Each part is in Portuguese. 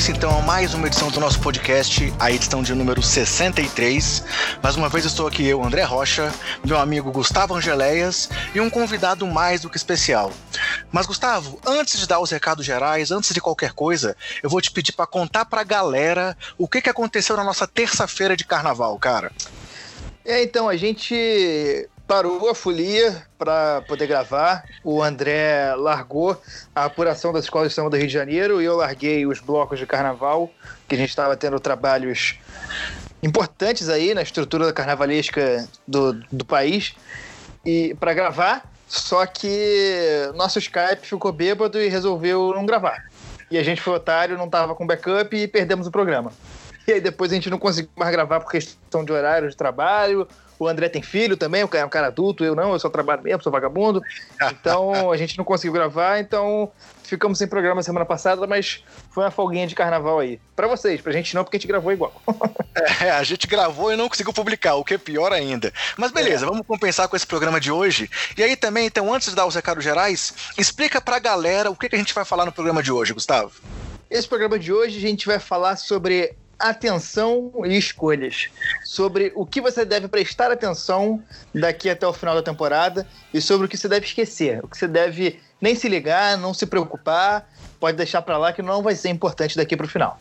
Senhores, então a mais uma edição do nosso podcast, a edição de número 63. Mais uma vez estou aqui eu, André Rocha, meu amigo Gustavo Angeléias e um convidado mais do que especial. Mas Gustavo, antes de dar os recados gerais, antes de qualquer coisa, eu vou te pedir para contar pra galera o que, que aconteceu na nossa terça-feira de carnaval, cara. É, então, a gente parou a folia para poder gravar. O André largou a apuração das escolas de samba do Rio de Janeiro e eu larguei os blocos de carnaval, que a gente estava tendo trabalhos importantes aí na estrutura carnavalesca do, do país e para gravar. Só que nosso Skype ficou bêbado e resolveu não gravar. E a gente foi otário, não tava com backup e perdemos o programa. E aí depois a gente não conseguiu mais gravar por questão de horário de trabalho. O André tem filho também, é um cara adulto, eu não, eu só trabalho mesmo, sou vagabundo. Então a gente não conseguiu gravar, então ficamos sem programa semana passada, mas foi uma folguinha de carnaval aí. Para vocês, pra gente não, porque a gente gravou igual. é, a gente gravou e não conseguiu publicar, o que é pior ainda. Mas beleza, é. vamos compensar com esse programa de hoje. E aí também, então, antes de dar os recados gerais, explica pra galera o que, que a gente vai falar no programa de hoje, Gustavo. Esse programa de hoje a gente vai falar sobre atenção e escolhas. Sobre o que você deve prestar atenção daqui até o final da temporada e sobre o que você deve esquecer. O que você deve nem se ligar, não se preocupar, pode deixar para lá que não vai ser importante daqui para o final.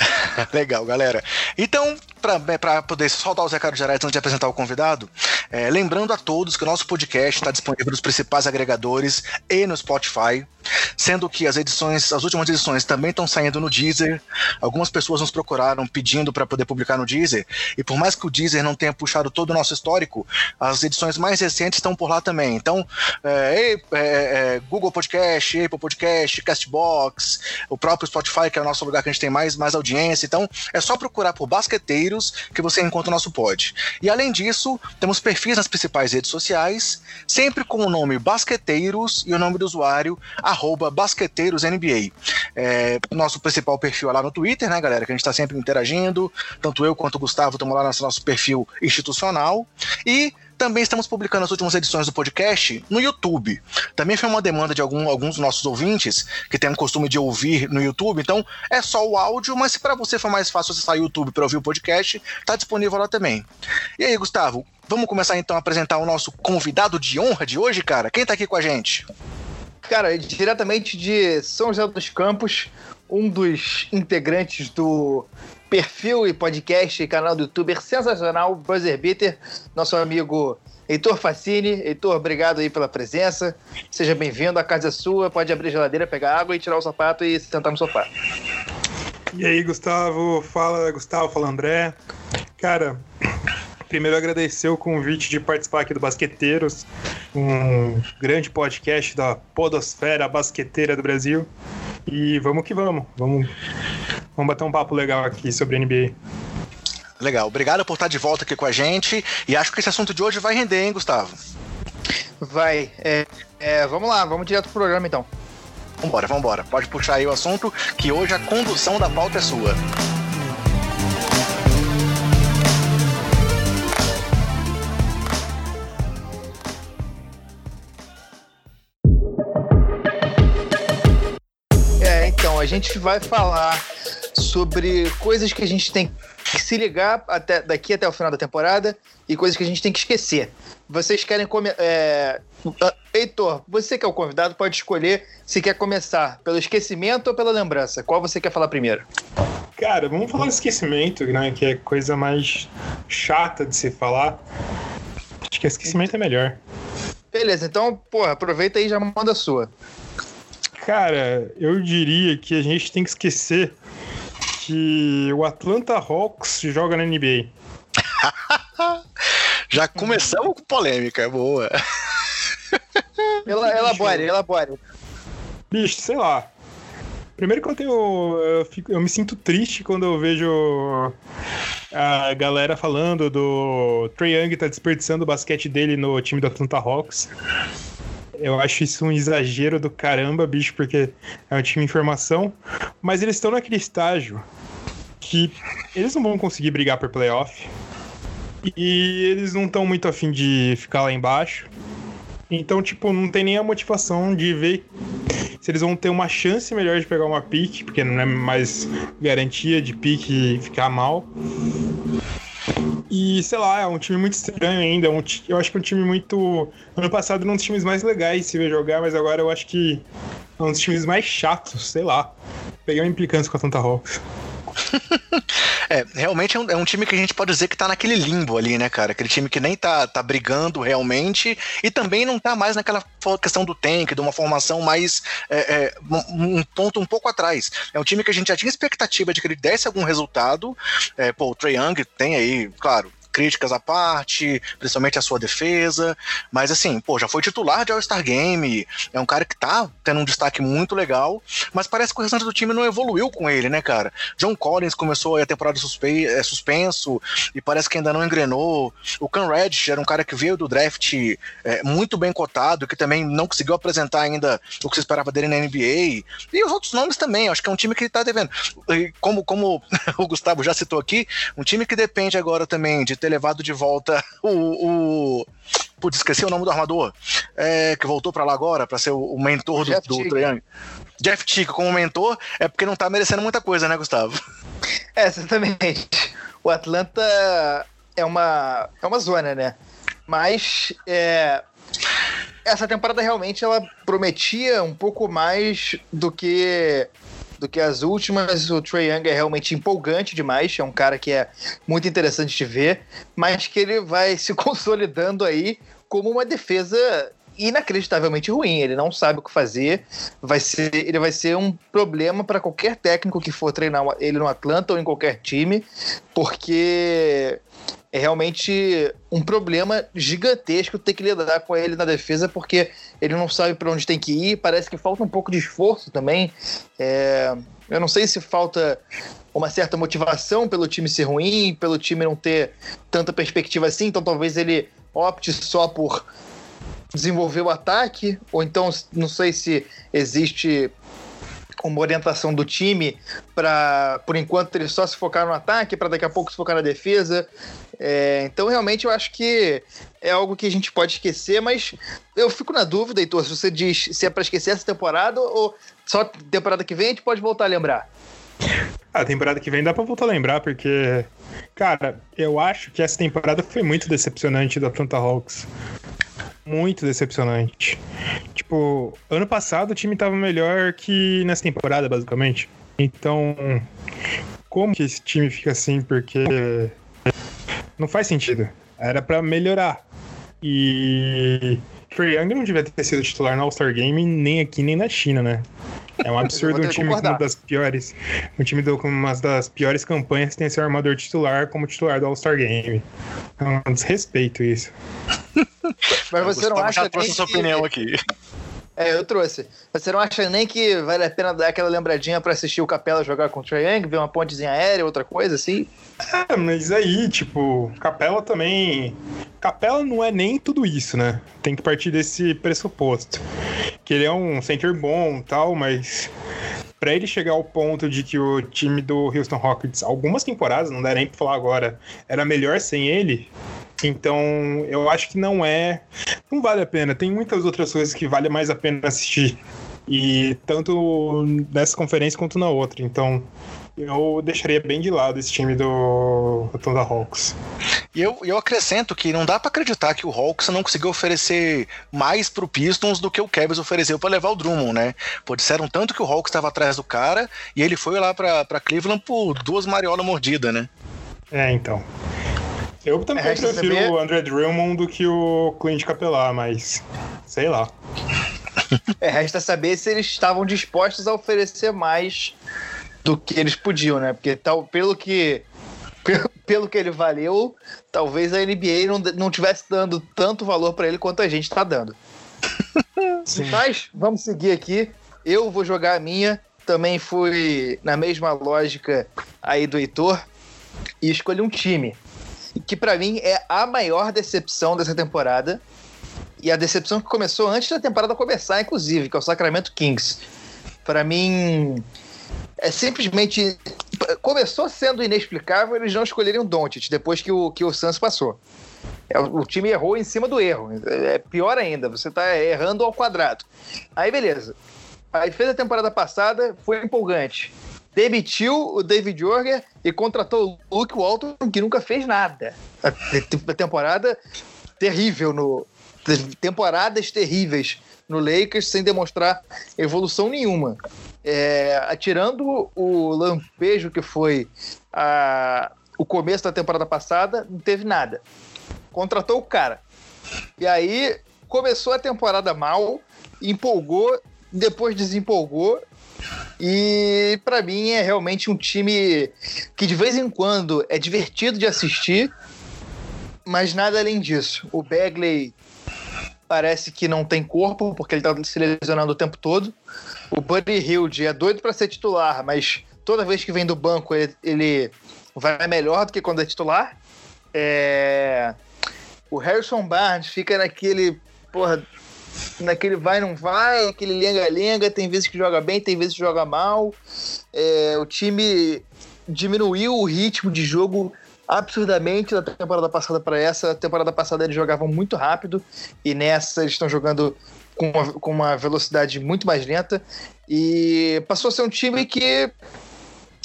Legal, galera. Então, para poder soltar os recados gerais antes de apresentar o convidado, é, lembrando a todos que o nosso podcast está disponível nos principais agregadores e no Spotify, sendo que as edições, as últimas edições também estão saindo no Deezer. Algumas pessoas nos procuraram pedindo para poder publicar no Deezer, e por mais que o Deezer não tenha puxado todo o nosso histórico, as edições mais recentes estão por lá também. Então, é, é, é, Google Podcast, Apple Podcast, Castbox, o próprio Spotify, que é o nosso lugar que a gente tem mais, mais audiência. Então, é só procurar por basqueteiros que você encontra o nosso pod. E além disso, temos perfis nas principais redes sociais, sempre com o nome Basqueteiros e o nome do usuário, arroba BasqueteirosNBA. É, nosso principal perfil é lá no Twitter, né, galera? Que a gente está sempre interagindo. Tanto eu quanto o Gustavo estamos lá no nosso perfil institucional. E também estamos publicando as últimas edições do podcast no YouTube. Também foi uma demanda de algum, alguns dos nossos ouvintes que têm o costume de ouvir no YouTube. Então é só o áudio, mas se para você for mais fácil acessar o YouTube para ouvir o podcast, está disponível lá também. E aí, Gustavo, vamos começar então a apresentar o nosso convidado de honra de hoje, cara? Quem está aqui com a gente? Cara, diretamente de São José dos Campos, um dos integrantes do perfil e podcast e canal do youtuber sensacional, Buzzer Beater, nosso amigo Heitor Facini. Heitor, obrigado aí pela presença. Seja bem-vindo, a casa é sua, pode abrir a geladeira, pegar água e tirar o sapato e se sentar no sofá. E aí, Gustavo? Fala, Gustavo, fala André. Cara, primeiro agradecer o convite de participar aqui do Basqueteiros, um grande podcast da podosfera basqueteira do Brasil. E vamos que vamos. Vamos Vamos bater um papo legal aqui sobre NBA. Legal, obrigado por estar de volta aqui com a gente. E acho que esse assunto de hoje vai render, hein, Gustavo? Vai. É, é, vamos lá, vamos direto pro programa então. Vambora, vambora. Pode puxar aí o assunto, que hoje a condução da pauta é sua. Gente vai falar sobre coisas que a gente tem que se ligar até, daqui até o final da temporada e coisas que a gente tem que esquecer. Vocês querem comer. É... Heitor, você que é o convidado, pode escolher se quer começar pelo esquecimento ou pela lembrança. Qual você quer falar primeiro? Cara, vamos falar do esquecimento, né? Que é coisa mais chata de se falar. Acho que esquecimento é melhor. Beleza, então, porra, aproveita aí e já manda a sua. Cara, eu diria que a gente tem que esquecer que o Atlanta Hawks joga na NBA. Já começamos com polêmica, boa. Ela, elabore, elabore. Bicho, sei lá. Primeiro que eu tenho. Eu, fico, eu, me sinto triste quando eu vejo a galera falando do Trey Young tá desperdiçando o basquete dele no time do Atlanta Hawks. Eu acho isso um exagero do caramba, bicho, porque é um time em formação. Mas eles estão naquele estágio que eles não vão conseguir brigar por playoff. E eles não estão muito afim de ficar lá embaixo. Então, tipo, não tem nem a motivação de ver se eles vão ter uma chance melhor de pegar uma pique, porque não é mais garantia de pique ficar mal. E sei lá, é um time muito estranho ainda. É um, eu acho que é um time muito. Ano passado era um dos times mais legais se ver jogar, mas agora eu acho que é um dos times mais chatos, sei lá. Peguei uma implicância com a Tanta Hawks. é, realmente é um, é um, time que a gente pode dizer que tá naquele limbo ali, né, cara? Aquele time que nem tá, tá brigando realmente e também não tá mais naquela questão do tank, de uma formação mais. É, é, um ponto um pouco atrás. É um time que a gente já tinha expectativa de que ele desse algum resultado. É, pô, o Trae Young tem aí, claro, críticas à parte, principalmente a sua defesa. Mas assim, pô, já foi titular de All-Star Game, é um cara que tá tendo um destaque muito legal, mas parece que o restante do time não evoluiu com ele, né, cara? John Collins começou a temporada suspe é, suspenso e parece que ainda não engrenou. O Cam Reddish era um cara que veio do draft é, muito bem cotado, que também não conseguiu apresentar ainda o que se esperava dele na NBA. E os outros nomes também, acho que é um time que tá devendo. Como, como o Gustavo já citou aqui, um time que depende agora também de ter levado de volta o. o putz, esqueci o nome do armador, é, que voltou para lá agora para ser o, o, mentor do, do Trae Jeff Tico como mentor é porque não tá merecendo muita coisa, né, Gustavo? É, exatamente. O Atlanta é uma, é uma zona, né? Mas é, essa temporada realmente ela prometia um pouco mais do que do que as últimas. O Trey Young é realmente empolgante demais, é um cara que é muito interessante de ver, mas que ele vai se consolidando aí como uma defesa inacreditavelmente ruim. Ele não sabe o que fazer. Vai ser, ele vai ser um problema para qualquer técnico que for treinar ele no Atlanta ou em qualquer time, porque é realmente um problema gigantesco ter que lidar com ele na defesa, porque ele não sabe para onde tem que ir. Parece que falta um pouco de esforço também. É, eu não sei se falta uma certa motivação pelo time ser ruim, pelo time não ter tanta perspectiva assim, então talvez ele opte só por desenvolver o ataque, ou então não sei se existe uma orientação do time para, por enquanto, ele só se focar no ataque, para daqui a pouco se focar na defesa. É, então, realmente, eu acho que é algo que a gente pode esquecer, mas eu fico na dúvida, Heitor, se você diz se é para esquecer essa temporada ou só temporada que vem a gente pode voltar a lembrar. A temporada que vem dá pra voltar a lembrar, porque, cara, eu acho que essa temporada foi muito decepcionante da Atlanta Hawks muito decepcionante. Tipo, ano passado o time tava melhor que nessa temporada, basicamente. Então, como que esse time fica assim? Porque não faz sentido. Era para melhorar. E Trae Young não devia ter sido titular no All-Star Game nem aqui nem na China, né? É um absurdo um time com uma das piores. Um time com uma das piores campanhas tem seu armador titular como titular do All-Star Game. É um desrespeito isso. Mas você não acha que... sua opinião aqui. É, eu trouxe. Você não acha nem que vale a pena dar aquela lembradinha para assistir o Capela jogar com o Young, ver uma pontezinha aérea, outra coisa assim? É, mas aí, tipo, Capela também. Capela não é nem tudo isso, né? Tem que partir desse pressuposto. Que ele é um center bom tal, mas para ele chegar ao ponto de que o time do Houston Rockets, algumas temporadas, não dá nem pra falar agora, era melhor sem ele, então, eu acho que não é. Não vale a pena. Tem muitas outras coisas que vale mais a pena assistir. E tanto nessa conferência quanto na outra. Então, eu deixaria bem de lado esse time do, do Thunder Hawks. E eu, eu acrescento que não dá para acreditar que o Hawks não conseguiu oferecer mais pro Pistons do que o Cavs ofereceu para levar o Drummond, né? Pô, disseram tanto que o Hawks estava atrás do cara e ele foi lá para Cleveland por duas mariolas mordidas, né? É, então. Eu também é, prefiro saber... o André Drummond do que o Clint Capelar, mas sei lá. É, resta saber se eles estavam dispostos a oferecer mais do que eles podiam, né? Porque tal, pelo que pelo que ele valeu, talvez a NBA não, não tivesse dando tanto valor para ele quanto a gente está dando. Sim. Mas vamos seguir aqui. Eu vou jogar a minha. Também fui na mesma lógica aí do Heitor e escolhi um time que para mim é a maior decepção dessa temporada. E a decepção que começou antes da temporada começar, inclusive, que é o Sacramento Kings. Para mim, é simplesmente. Começou sendo inexplicável eles não escolherem o Doncic depois que o, que o Suns passou. É, o time errou em cima do erro. É pior ainda, você tá errando ao quadrado. Aí, beleza. Aí fez a temporada passada, foi empolgante. Demitiu o David Jorger e contratou o Luke Walton, que nunca fez nada. A temporada terrível no. Temporadas terríveis no Lakers sem demonstrar evolução nenhuma. É, atirando o lampejo que foi a, o começo da temporada passada, não teve nada. Contratou o cara. E aí começou a temporada mal, empolgou, depois desempolgou. E para mim é realmente um time que de vez em quando é divertido de assistir, mas nada além disso. O Bagley parece que não tem corpo, porque ele tá se lesionando o tempo todo. O Buddy Hilde é doido para ser titular, mas toda vez que vem do banco ele, ele vai melhor do que quando é titular. É... O Harrison Barnes fica naquele, porra, naquele vai não vai, aquele lenga-lenga, tem vezes que joga bem, tem vezes que joga mal. É... O time diminuiu o ritmo de jogo absurdamente da temporada passada para essa. A temporada passada eles jogavam muito rápido e nessa eles estão jogando com uma, com uma velocidade muito mais lenta. E passou a ser um time que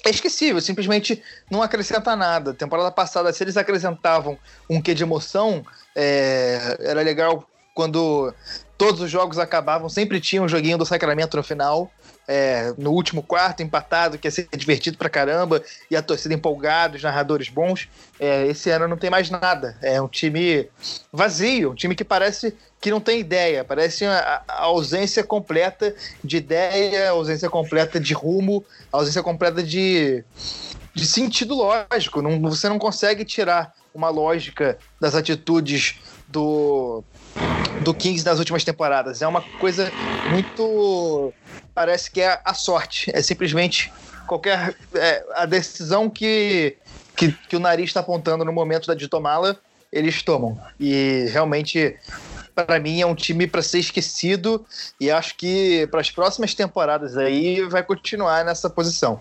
é esquecível, simplesmente não acrescenta nada. Temporada passada, se eles acrescentavam um quê de emoção, é, era legal quando todos os jogos acabavam, sempre tinha um joguinho do Sacramento no final é, no último quarto, empatado, que ia ser divertido pra caramba, e a torcida empolgada, os narradores bons. É, esse ano não tem mais nada. É um time vazio, um time que parece que não tem ideia, parece a, a ausência completa de ideia, ausência completa de rumo, ausência completa de, de sentido lógico. Não, você não consegue tirar uma lógica das atitudes do do Kings nas últimas temporadas. É uma coisa muito. Parece que é a sorte. É simplesmente qualquer. É, a decisão que, que, que o nariz está apontando no momento de tomá-la, eles tomam. E realmente. Para mim é um time para ser esquecido e acho que para as próximas temporadas aí vai continuar nessa posição.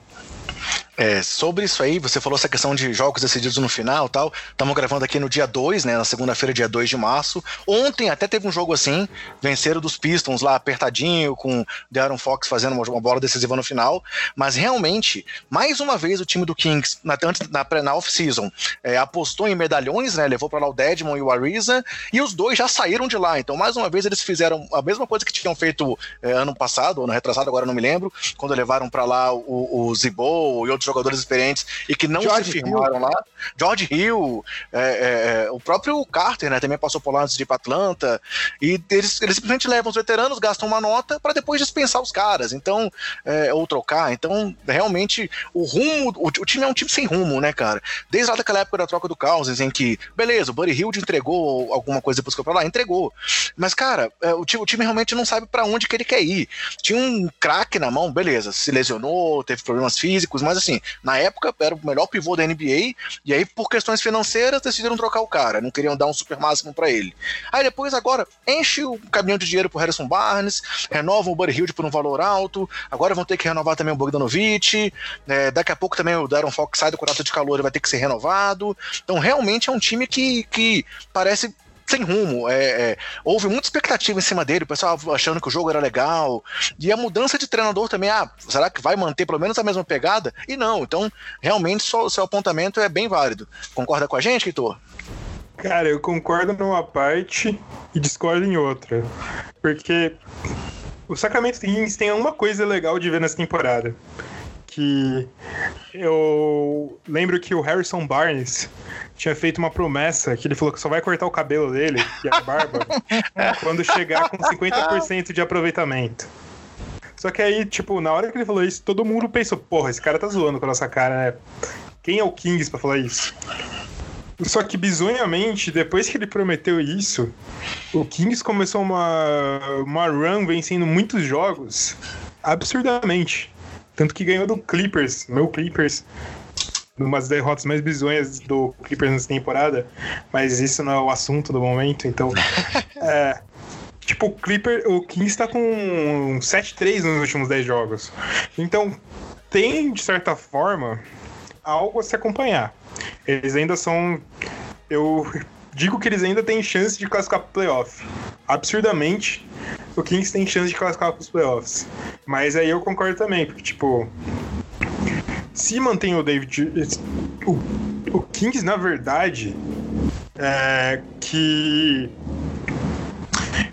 É, sobre isso aí, você falou essa questão de jogos decididos no final tal. Estamos gravando aqui no dia 2, né? Na segunda-feira, dia 2 de março. Ontem até teve um jogo assim, venceram dos Pistons lá apertadinho, com Darren Fox fazendo uma, uma, bola decisiva no final. Mas realmente, mais uma vez, o time do Kings, na, antes, na, na off-season, é, apostou em medalhões, né? Levou para lá o Dedmon e o Ariza, e os dois já saíram de lá. Então, mais uma vez, eles fizeram a mesma coisa que tinham feito é, ano passado, ano retrasado, agora não me lembro, quando levaram para lá o, o Zibo e outros jogadores experientes e que não George se firmaram Hill. lá. George Hill, é, é, é, o próprio Carter, né, também passou por lá antes de ir para Atlanta. E eles, eles simplesmente levam os veteranos, gastam uma nota para depois dispensar os caras, então é, ou trocar. Então, realmente, o rumo, o, o, time é um time sem rumo, né, cara? Desde lá daquela época da troca do Cousins, em que, beleza, o Buddy Hill entregou alguma coisa depois que foi pra lá, entregou. Mas, cara, é, o, time, o time realmente não sabe para onde que ele quer ir. Tinha um craque na mão, beleza, se lesionou, teve problemas físicos, mas assim, na época era o melhor pivô da NBA, e aí por questões financeiras decidiram trocar o cara, não queriam dar um super máximo para ele. Aí depois agora enche o caminhão de dinheiro pro Harrison Barnes, renovam o Buddy Hield por um valor alto, agora vão ter que renovar também o Bogdanovich, é, daqui a pouco também o Darren Fox sai do contrato de calor e vai ter que ser renovado. Então realmente é um time que, que parece sem rumo. É, é, houve muita expectativa em cima dele, o pessoal achando que o jogo era legal. E a mudança de treinador também, ah, será que vai manter pelo menos a mesma pegada? E não, então realmente o seu apontamento é bem válido. Concorda com a gente, Heitor? Cara, eu concordo numa parte e discordo em outra. Porque o Sacramento Kings tem uma coisa legal de ver nessa temporada que eu lembro que o Harrison Barnes tinha feito uma promessa que ele falou que só vai cortar o cabelo dele, é a barba, quando chegar com 50% de aproveitamento. Só que aí, tipo, na hora que ele falou isso, todo mundo pensou, porra, esse cara tá zoando com a nossa cara, né? Quem é o Kings pra falar isso? Só que bizonhamente, depois que ele prometeu isso, o Kings começou uma, uma run vencendo muitos jogos absurdamente. Tanto que ganhou do Clippers, meu Clippers, umas derrotas mais bizonhas do Clippers nessa temporada, mas isso não é o assunto do momento, então. é, tipo, o Clipper, o Kings tá com 7-3 nos últimos 10 jogos. Então, tem, de certa forma, algo a se acompanhar. Eles ainda são. Eu digo que eles ainda têm chance de classificar pro playoff. Absurdamente, o Kings tem chance de classificar para os playoffs. Mas aí eu concordo também, porque, tipo, se mantém o David. O, o Kings, na verdade, é que.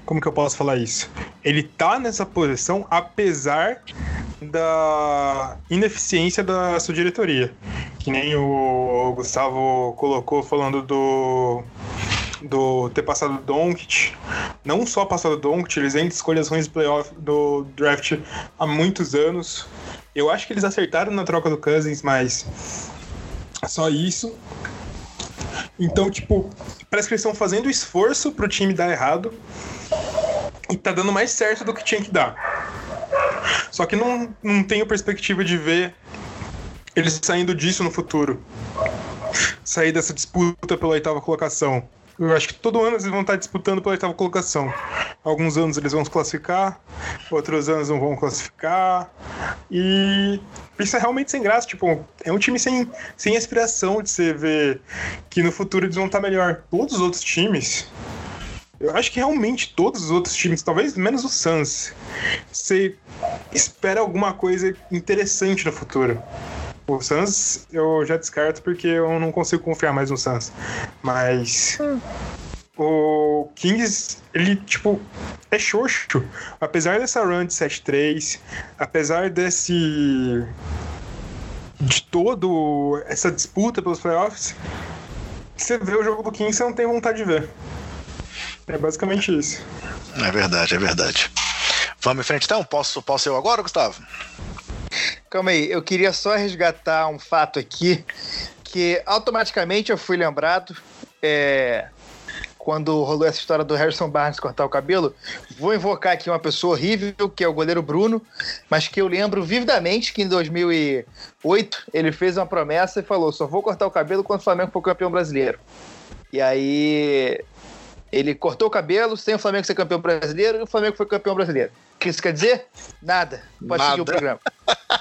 Como que eu posso falar isso? Ele tá nessa posição apesar da ineficiência da sua diretoria. Que nem o Gustavo colocou falando do do ter passado o Doncic, não só passado o Doncic, eles de escolhas ruins do playoff do draft há muitos anos. Eu acho que eles acertaram na troca do Cousins, mas só isso. Então, tipo, parece que eles estão fazendo esforço pro time dar errado e tá dando mais certo do que tinha que dar. Só que não, não tenho perspectiva de ver eles saindo disso no futuro. Sair dessa disputa pela oitava colocação. Eu acho que todo ano eles vão estar disputando pela oitava colocação. Alguns anos eles vão se classificar, outros anos não vão classificar. E isso é realmente sem graça. Tipo, é um time sem, sem aspiração de você ver que no futuro eles vão estar melhor. Todos os outros times. Eu acho que realmente todos os outros times, talvez menos o Suns, você espera alguma coisa interessante no futuro. O Suns eu já descarto porque eu não consigo confiar mais no Suns. Mas. O Kings, ele, tipo, é xoxo. Apesar dessa run de 7-3, apesar desse. de todo essa disputa pelos playoffs, você vê o jogo do Kings você não tem vontade de ver. É basicamente isso. É verdade, é verdade. Vamos em frente então? Posso, posso eu agora, Gustavo? Calma aí, eu queria só resgatar um fato aqui, que automaticamente eu fui lembrado, é, quando rolou essa história do Harrison Barnes cortar o cabelo, vou invocar aqui uma pessoa horrível, que é o goleiro Bruno, mas que eu lembro vividamente que em 2008 ele fez uma promessa e falou: só vou cortar o cabelo quando o Flamengo for campeão brasileiro. E aí ele cortou o cabelo sem o Flamengo ser campeão brasileiro e o Flamengo foi campeão brasileiro. O que isso quer dizer? Nada. Pode Nada. seguir o programa.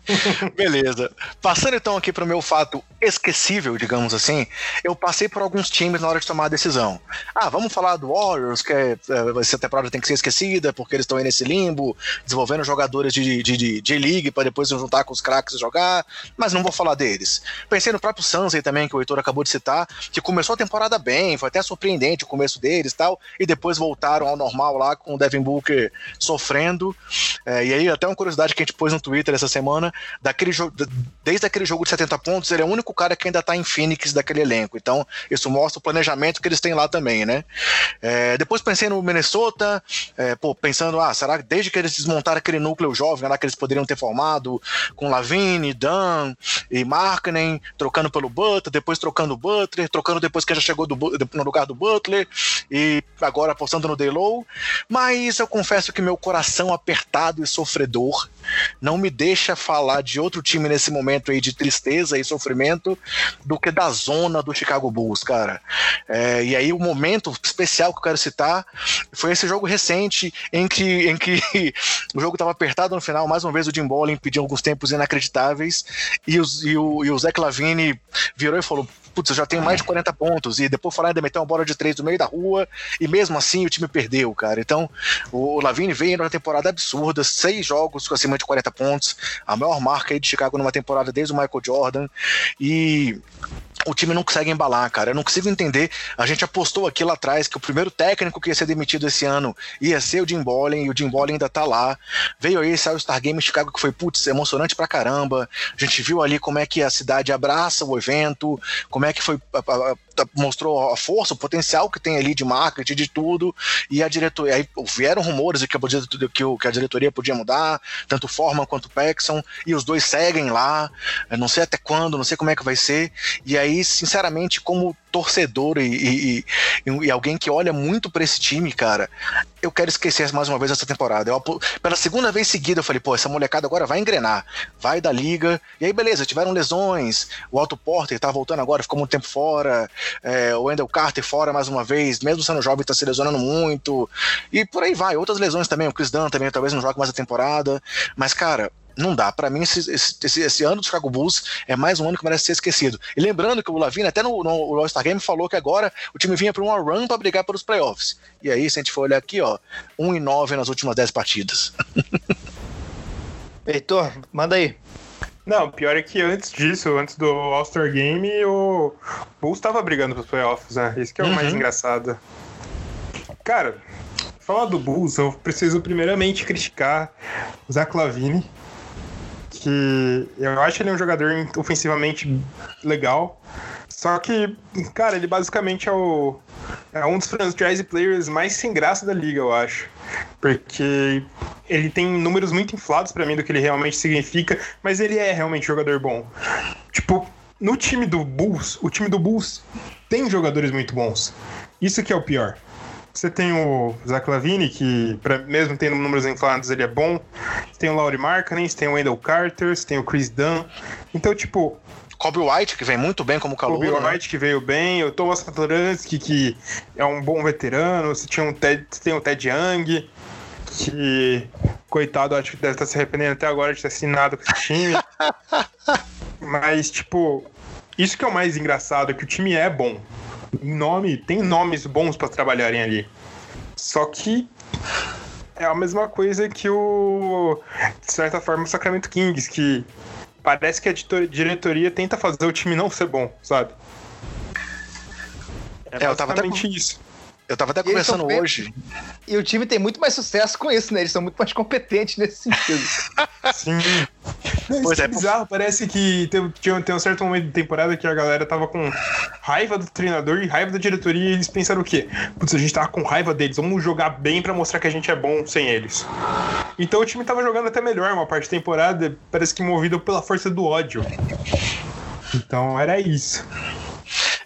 Beleza. Passando então aqui para o meu fato esquecível, digamos assim, eu passei por alguns times na hora de tomar a decisão. Ah, vamos falar do Warriors, que é, é, essa temporada tem que ser esquecida, porque eles estão aí nesse limbo, desenvolvendo jogadores de, de, de, de league para depois se juntar com os craques e jogar, mas não vou falar deles. Pensei no próprio Suns aí também, que o Heitor acabou de citar, que começou a temporada bem, foi até surpreendente o começo deles e tal, e depois voltaram ao normal lá com o Devin Booker sofrendo. É, e aí, até uma curiosidade que a gente pôs no Twitter essa semana, daquele jogo, desde aquele jogo de 70 pontos, ele é o único cara que ainda tá em Phoenix daquele elenco. Então, isso mostra o planejamento que eles têm lá também, né? É, depois pensei no Minnesota, é, pô, pensando, ah, será que desde que eles desmontaram aquele núcleo jovem lá que eles poderiam ter formado, com Lavine, Dan e Markkanen, trocando pelo Butler, depois trocando o Butler, trocando depois que já chegou do, no lugar do Butler, e agora apostando no Daylow. Mas eu confesso que meu coração apertado e sofredor não me deixa falar de outro time nesse momento aí de tristeza e sofrimento do que da zona do Chicago Bulls, cara. É, e aí o momento especial que eu quero citar foi esse jogo recente em que, em que o jogo estava apertado no final, mais uma vez o Jim Bolin pediu alguns tempos inacreditáveis e, os, e, o, e o Zach Lavine virou e falou: putz, eu já tenho mais de 40 pontos, e depois falar ainda meter uma bola de três no meio da rua, e mesmo assim o time perdeu, cara. Então, o Lavine veio numa temporada absurda, seis jogos com acima de 40 pontos, a maior marca aí de Chicago numa temporada desde o Michael Jordan, e o time não consegue embalar, cara. Eu não consigo entender. A gente apostou aqui lá atrás que o primeiro técnico que ia ser demitido esse ano ia ser o Jim Bolin, e o Jim Bolin ainda tá lá. Veio aí esse All-Star Game em Chicago que foi, putz, emocionante pra caramba. A gente viu ali como é que a cidade abraça o evento, como é que foi. Mostrou a força, o potencial que tem ali de marketing, de tudo, e a diretoria. Aí vieram rumores de que a, diretoria podia mudar, tanto Forman quanto Paxson, e os dois seguem lá. não sei até quando, não sei como é que vai ser. E aí, sinceramente, como torcedor e, e, e, alguém que olha muito para esse time, cara, eu quero esquecer mais uma vez essa temporada. Eu, pela segunda vez seguida, eu falei, pô, essa molecada agora vai engrenar, vai da liga. E aí, beleza, tiveram lesões. O Alto Porter tá voltando agora, ficou muito tempo fora. É, o Wendell Carter fora mais uma vez, mesmo sendo jovem, tá se lesionando muito. E por aí vai. Outras lesões também. O Chris Dunn também talvez não jogue mais a temporada. Mas, cara, não dá. Para mim, esse, esse, esse, ano do Chicago Bulls é mais um ano que merece ser esquecido. E lembrando que o Lavine, até no, no All-Star Game, falou que agora o time vinha para uma run para brigar pelos playoffs. E aí, se a gente for olhar aqui, ó, 1 e 9 nas últimas 10 partidas. Heitor, manda aí. Não, pior é que antes disso, antes do All-Star Game, o Bulls estava brigando pros playoffs, né? Isso que é o uhum. mais engraçado. Cara, falar do Bulls, eu preciso primeiramente criticar o Zach Lavine, que eu acho ele um jogador ofensivamente legal, só que, cara, ele basicamente é, o, é um dos franchise players mais sem graça da liga, eu acho. Porque ele tem números muito inflados para mim do que ele realmente significa, mas ele é realmente jogador bom. Tipo, no time do Bulls, o time do Bulls tem jogadores muito bons. Isso que é o pior. Você tem o Zach Lavine, que pra, mesmo tendo números inflados, ele é bom. Você tem o Laurie Markkanen, você tem o Wendell Carter, você tem o Chris Dunn. Então, tipo, Kobe White, que vem muito bem como calor. Kobe né? White, que veio bem. O Thomas Satoransky, que é um bom veterano. Você, tinha um Ted, você tem o Ted Young, que, coitado, acho que deve estar se arrependendo até agora de ter assinado com esse time. Mas, tipo, isso que é o mais engraçado, é que o time é bom. Nome, tem nomes bons para trabalharem ali. Só que é a mesma coisa que o, de certa forma, o Sacramento Kings, que parece que a diretoria tenta fazer o time não ser bom, sabe? É, é eu tava até isso. Eu tava até conversando hoje. E o time tem muito mais sucesso com isso, né? Eles são muito mais competentes nesse sentido. Sim. pois é, é bizarro, parece que tem, tem um certo momento de temporada que a galera tava com raiva do treinador e raiva da diretoria e eles pensaram o quê? Putz, a gente tava com raiva deles, vamos jogar bem para mostrar que a gente é bom sem eles. Então o time tava jogando até melhor uma parte da temporada, parece que movido pela força do ódio. Então era isso.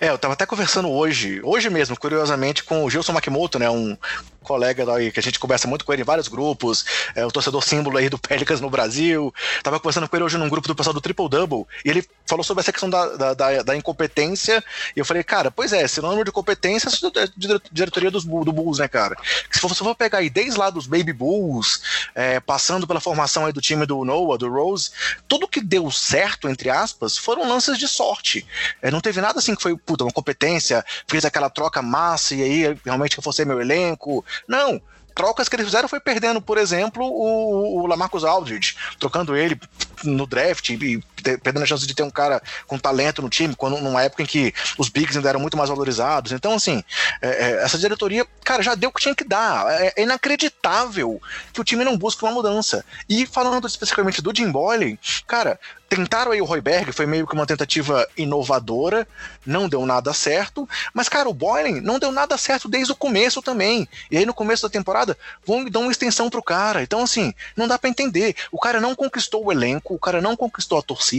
É, eu tava até conversando hoje, hoje mesmo, curiosamente, com o Gilson Makimoto, né? Um colega daí, que a gente conversa muito com ele em vários grupos, é o torcedor símbolo aí do Pelicans no Brasil. Tava conversando com ele hoje num grupo do pessoal do Triple Double, e ele falou sobre essa questão da, da, da, incompetência, e eu falei, cara, pois é, sinônimo de competência é de diretoria dos, do Bulls, né, cara? Se você for pegar aí desde lá dos Baby Bulls, é, passando pela formação aí do time do Noah, do Rose, tudo que deu certo, entre aspas, foram lances de sorte. É, não teve nada assim que foi, puta, uma competência, fez aquela troca massa e aí realmente reforcei meu elenco, não. Trocas que eles fizeram foi perdendo, por exemplo, o, o Lamarcus Aldridge, trocando ele no draft e perdendo a chance de ter um cara com talento no time, quando, numa época em que os bigs ainda eram muito mais valorizados. Então, assim, é, é, essa diretoria, cara, já deu o que tinha que dar. É, é, inacreditável que o time não busque uma mudança. E falando especificamente do Jim Boylan, cara, tentaram aí o Royberg, foi meio que uma tentativa inovadora, não deu nada certo, mas cara, o Boylan não deu nada certo desde o começo também. E aí no começo da temporada vão dar uma extensão pro cara. Então assim, não dá para entender. O cara não conquistou o elenco, o cara não conquistou a torcida.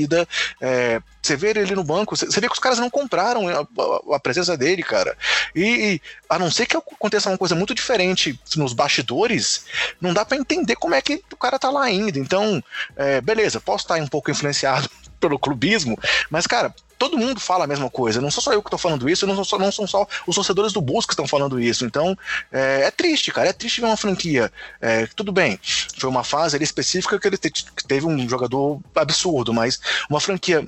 É, você vê ele no banco, você vê que os caras não compraram a, a, a presença dele, cara. E, e, a não ser que aconteça uma coisa muito diferente nos bastidores, não dá para entender como é que o cara tá lá ainda. Então, é, beleza, posso estar um pouco influenciado pelo clubismo, mas, cara, todo mundo fala a mesma coisa. Não sou só eu que estou falando isso, não, sou, não são só os torcedores do Bulls que estão falando isso. Então, é, é, triste, cara. É triste ver uma franquia. É, tudo bem, foi uma fase específica que ele te, que teve um jogador absurdo, mas uma franquia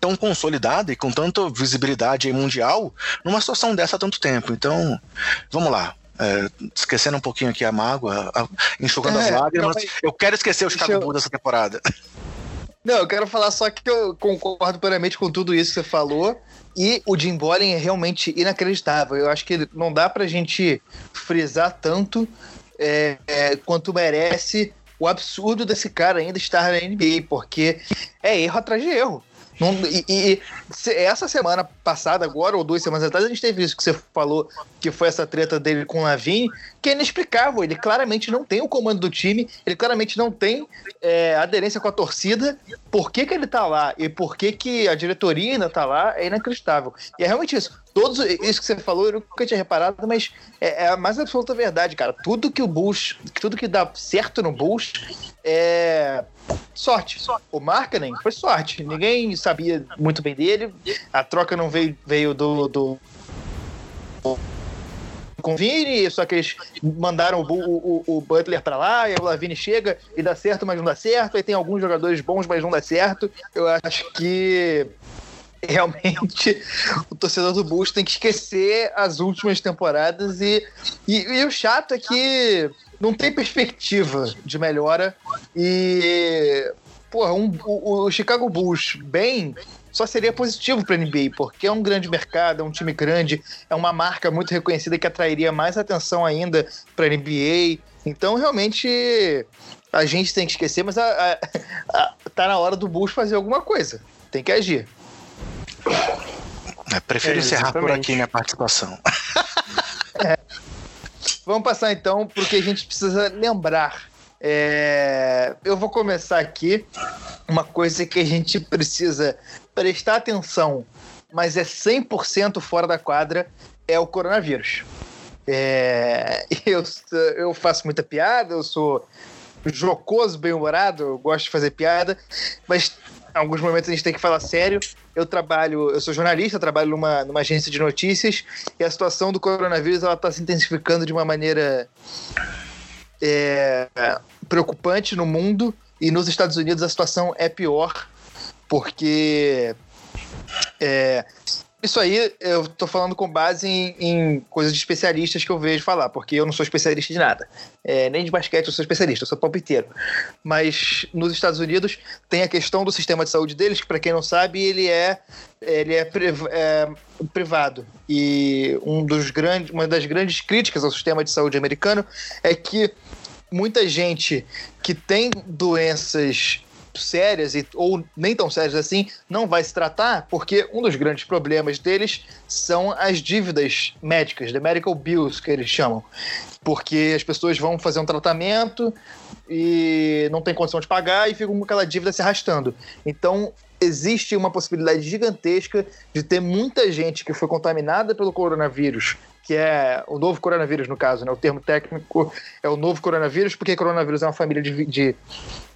tão consolidada e com tanta visibilidade mundial numa situação dessa há tanto tempo. Então, vamos lá. É, esquecendo um pouquinho aqui a mágoa, a, enxugando é, as lágrimas, eu quero esquecer o Chicago eu... Bulls dessa temporada. Não, eu quero falar só que eu concordo plenamente com tudo isso que você falou. E o Jim Boylan é realmente inacreditável. Eu acho que não dá pra gente frisar tanto é, é, quanto merece o absurdo desse cara ainda estar na NBA, porque é erro atrás de erro. Não, e, e, essa semana passada, agora, ou duas semanas atrás, a gente teve isso que você falou, que foi essa treta dele com o Lavin, que é inexplicável. Ele claramente não tem o comando do time, ele claramente não tem é, aderência com a torcida. Por que, que ele tá lá e por que, que a diretoria ainda tá lá é inacreditável. E é realmente isso. Todos, isso que você falou, eu nunca tinha reparado, mas é, é a mais absoluta verdade, cara. Tudo que o Bush, tudo que dá certo no Bush é sorte. O Markkanen foi sorte. Ninguém sabia muito bem dele. A troca não veio, veio do, do com Vini, só que eles mandaram o, o, o Butler para lá, e o Lavini chega e dá certo, mas não dá certo. Aí tem alguns jogadores bons, mas não dá certo. Eu acho que realmente o torcedor do Bulls tem que esquecer as últimas temporadas e, e, e, o chato é que não tem perspectiva de melhora e porra, um, o, o, Chicago Bulls bem só seria positivo para a NBA, porque é um grande mercado, é um time grande, é uma marca muito reconhecida que atrairia mais atenção ainda para a NBA. Então, realmente, a gente tem que esquecer, mas a, a, a, tá na hora do Bulls fazer alguma coisa. Tem que agir. É, prefiro é, encerrar por aqui minha participação. É. Vamos passar então porque a gente precisa lembrar. É... Eu vou começar aqui uma coisa que a gente precisa prestar atenção, mas é 100% fora da quadra, é o coronavírus. É... Eu, eu faço muita piada, eu sou jocoso, bem-humorado, gosto de fazer piada, mas alguns momentos a gente tem que falar sério. Eu trabalho, eu sou jornalista, trabalho numa, numa agência de notícias e a situação do coronavírus ela está se intensificando de uma maneira é, preocupante no mundo e nos Estados Unidos a situação é pior porque é, isso aí eu tô falando com base em, em, coisas de especialistas que eu vejo falar, porque eu não sou especialista de nada. É, nem de basquete eu sou especialista, eu sou palpiteiro. Mas nos Estados Unidos tem a questão do sistema de saúde deles, que para quem não sabe, ele é, ele é, é, privado. E um dos grandes, uma das grandes críticas ao sistema de saúde americano é que muita gente que tem doenças sérias e, ou nem tão sérias assim, não vai se tratar, porque um dos grandes problemas deles são as dívidas médicas, the medical bills que eles chamam. Porque as pessoas vão fazer um tratamento e não tem condição de pagar e ficam com aquela dívida se arrastando. Então, existe uma possibilidade gigantesca de ter muita gente que foi contaminada pelo coronavírus que é o novo coronavírus, no caso, né? O termo técnico é o novo coronavírus, porque coronavírus é uma família de, de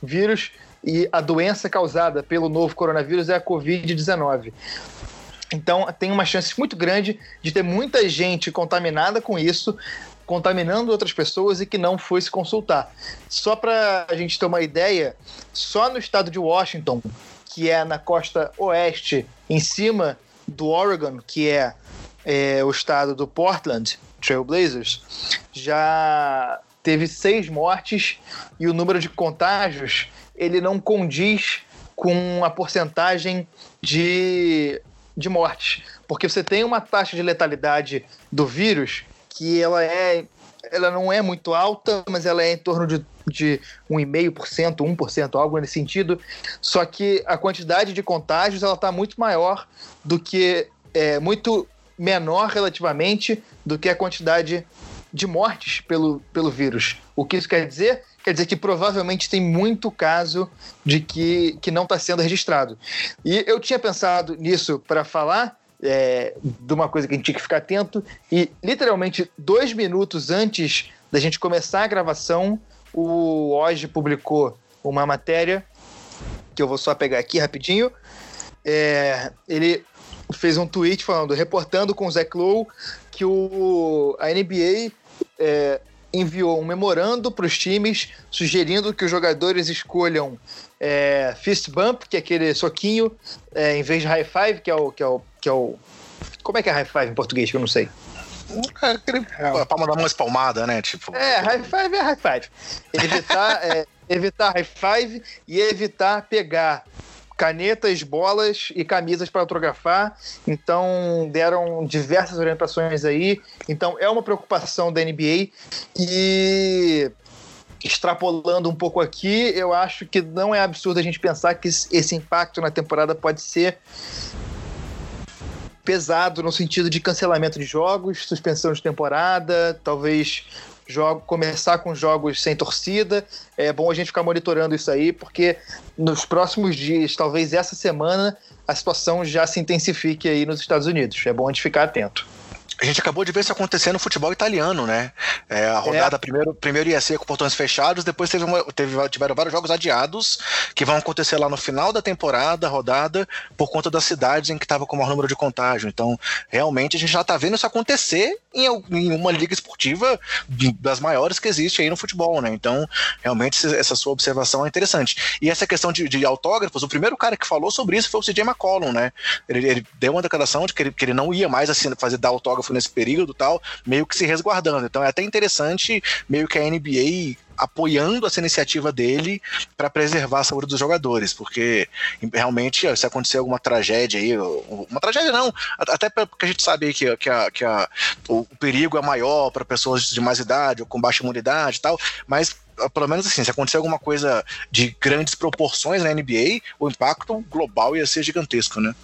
vírus e a doença causada pelo novo coronavírus é a Covid-19. Então, tem uma chance muito grande de ter muita gente contaminada com isso, contaminando outras pessoas e que não foi se consultar. Só para a gente ter uma ideia, só no estado de Washington, que é na costa oeste, em cima do Oregon, que é, é o estado do Portland Trailblazers, já teve seis mortes e o número de contágios ele não condiz com a porcentagem de, de mortes. Porque você tem uma taxa de letalidade do vírus que ela é ela não é muito alta, mas ela é em torno de, de 1,5%, 1%, algo nesse sentido. Só que a quantidade de contágios ela está muito maior do que. É, muito menor relativamente do que a quantidade de mortes pelo, pelo vírus. O que isso quer dizer? Quer dizer que provavelmente tem muito caso de que, que não está sendo registrado. E eu tinha pensado nisso para falar é, de uma coisa que a gente tinha que ficar atento, e literalmente dois minutos antes da gente começar a gravação, o hoje publicou uma matéria que eu vou só pegar aqui rapidinho. É, ele fez um tweet falando, reportando com o Zach Lowe que o, a NBA é, enviou um memorando para os times sugerindo que os jogadores escolham é, fist bump, que é aquele soquinho, é, em vez de high five, que é o, que é o, que é o. Como é que é high five em português? Que eu não sei. É, aquele, é. a palma da mão espalmada, né? Tipo. É, high five é high five. Evitar, é, evitar high five e evitar pegar canetas, bolas e camisas para autografar. Então deram diversas orientações aí. Então é uma preocupação da NBA e extrapolando um pouco aqui, eu acho que não é absurdo a gente pensar que esse impacto na temporada pode ser pesado no sentido de cancelamento de jogos, suspensão de temporada, talvez jogo, começar com jogos sem torcida. É bom a gente ficar monitorando isso aí, porque nos próximos dias, talvez essa semana, a situação já se intensifique aí nos Estados Unidos. É bom a gente ficar atento. A gente acabou de ver isso acontecer no futebol italiano, né? É, a rodada é. primeiro, primeiro ia ser com portões fechados, depois teve uma, teve, tiveram vários jogos adiados que vão acontecer lá no final da temporada, rodada, por conta das cidades em que estava com o maior número de contágio. Então, realmente, a gente já está vendo isso acontecer em, uma liga esportiva das maiores que existe aí no futebol, né? Então, realmente, essa sua observação é interessante. E essa questão de, de autógrafos, o primeiro cara que falou sobre isso foi o CJ McCollum, né? Ele, ele deu uma declaração de que ele, que ele não ia mais assim, fazer dar autógrafo nesse período tal, meio que se resguardando. Então é até interessante, meio que a NBA apoiando essa iniciativa dele para preservar a saúde dos jogadores, porque realmente se acontecer alguma tragédia aí, uma tragédia não, até porque a gente sabe que, que, a, que a, o perigo é maior para pessoas de mais idade ou com baixa imunidade e tal, mas pelo menos assim, se acontecer alguma coisa de grandes proporções na NBA, o impacto global ia ser gigantesco, né?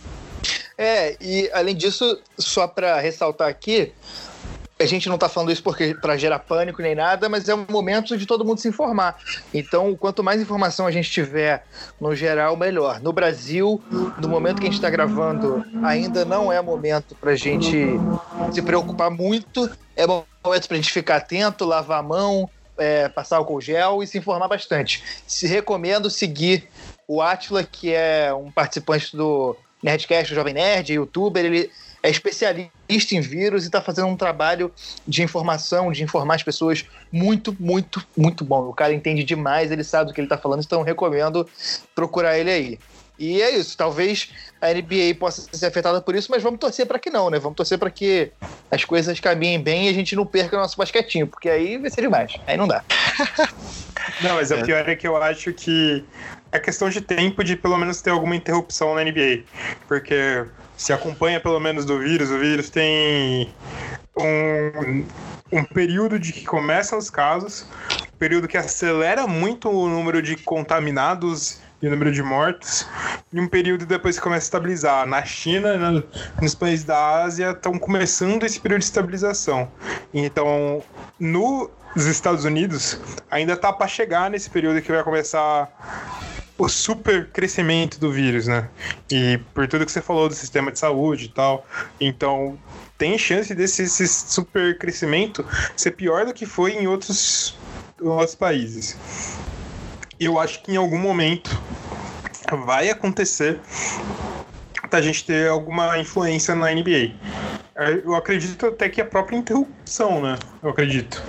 É, e além disso, só para ressaltar aqui, a gente não está falando isso porque para gerar pânico nem nada, mas é um momento de todo mundo se informar. Então, quanto mais informação a gente tiver, no geral, melhor. No Brasil, no momento que a gente está gravando, ainda não é momento para a gente se preocupar muito. É momento para a gente ficar atento, lavar a mão, é, passar álcool gel e se informar bastante. Se recomendo seguir o Atila, que é um participante do Nerdcast, o Jovem Nerd, youtuber, ele é especialista em vírus e está fazendo um trabalho de informação, de informar as pessoas muito, muito, muito bom. O cara entende demais, ele sabe do que ele está falando, então recomendo procurar ele aí. E é isso, talvez a NBA possa ser afetada por isso, mas vamos torcer para que não, né? Vamos torcer para que as coisas caminhem bem e a gente não perca o nosso basquetinho, porque aí vai ser demais. Aí não dá. Não, mas o pior é que eu acho que é questão de tempo de pelo menos ter alguma interrupção na NBA. Porque se acompanha pelo menos do vírus, o vírus tem um, um período de que começam os casos, um período que acelera muito o número de contaminados e o número de mortos, e um período depois que começa a estabilizar. Na China, na, nos países da Ásia, estão começando esse período de estabilização. Então, nos Estados Unidos, ainda tá para chegar nesse período que vai começar o super crescimento do vírus, né? E por tudo que você falou do sistema de saúde e tal. Então, tem chance desse super crescimento ser pior do que foi em outros, outros países. Eu acho que em algum momento vai acontecer da gente ter alguma influência na NBA. Eu acredito até que a própria interrupção, né? Eu acredito.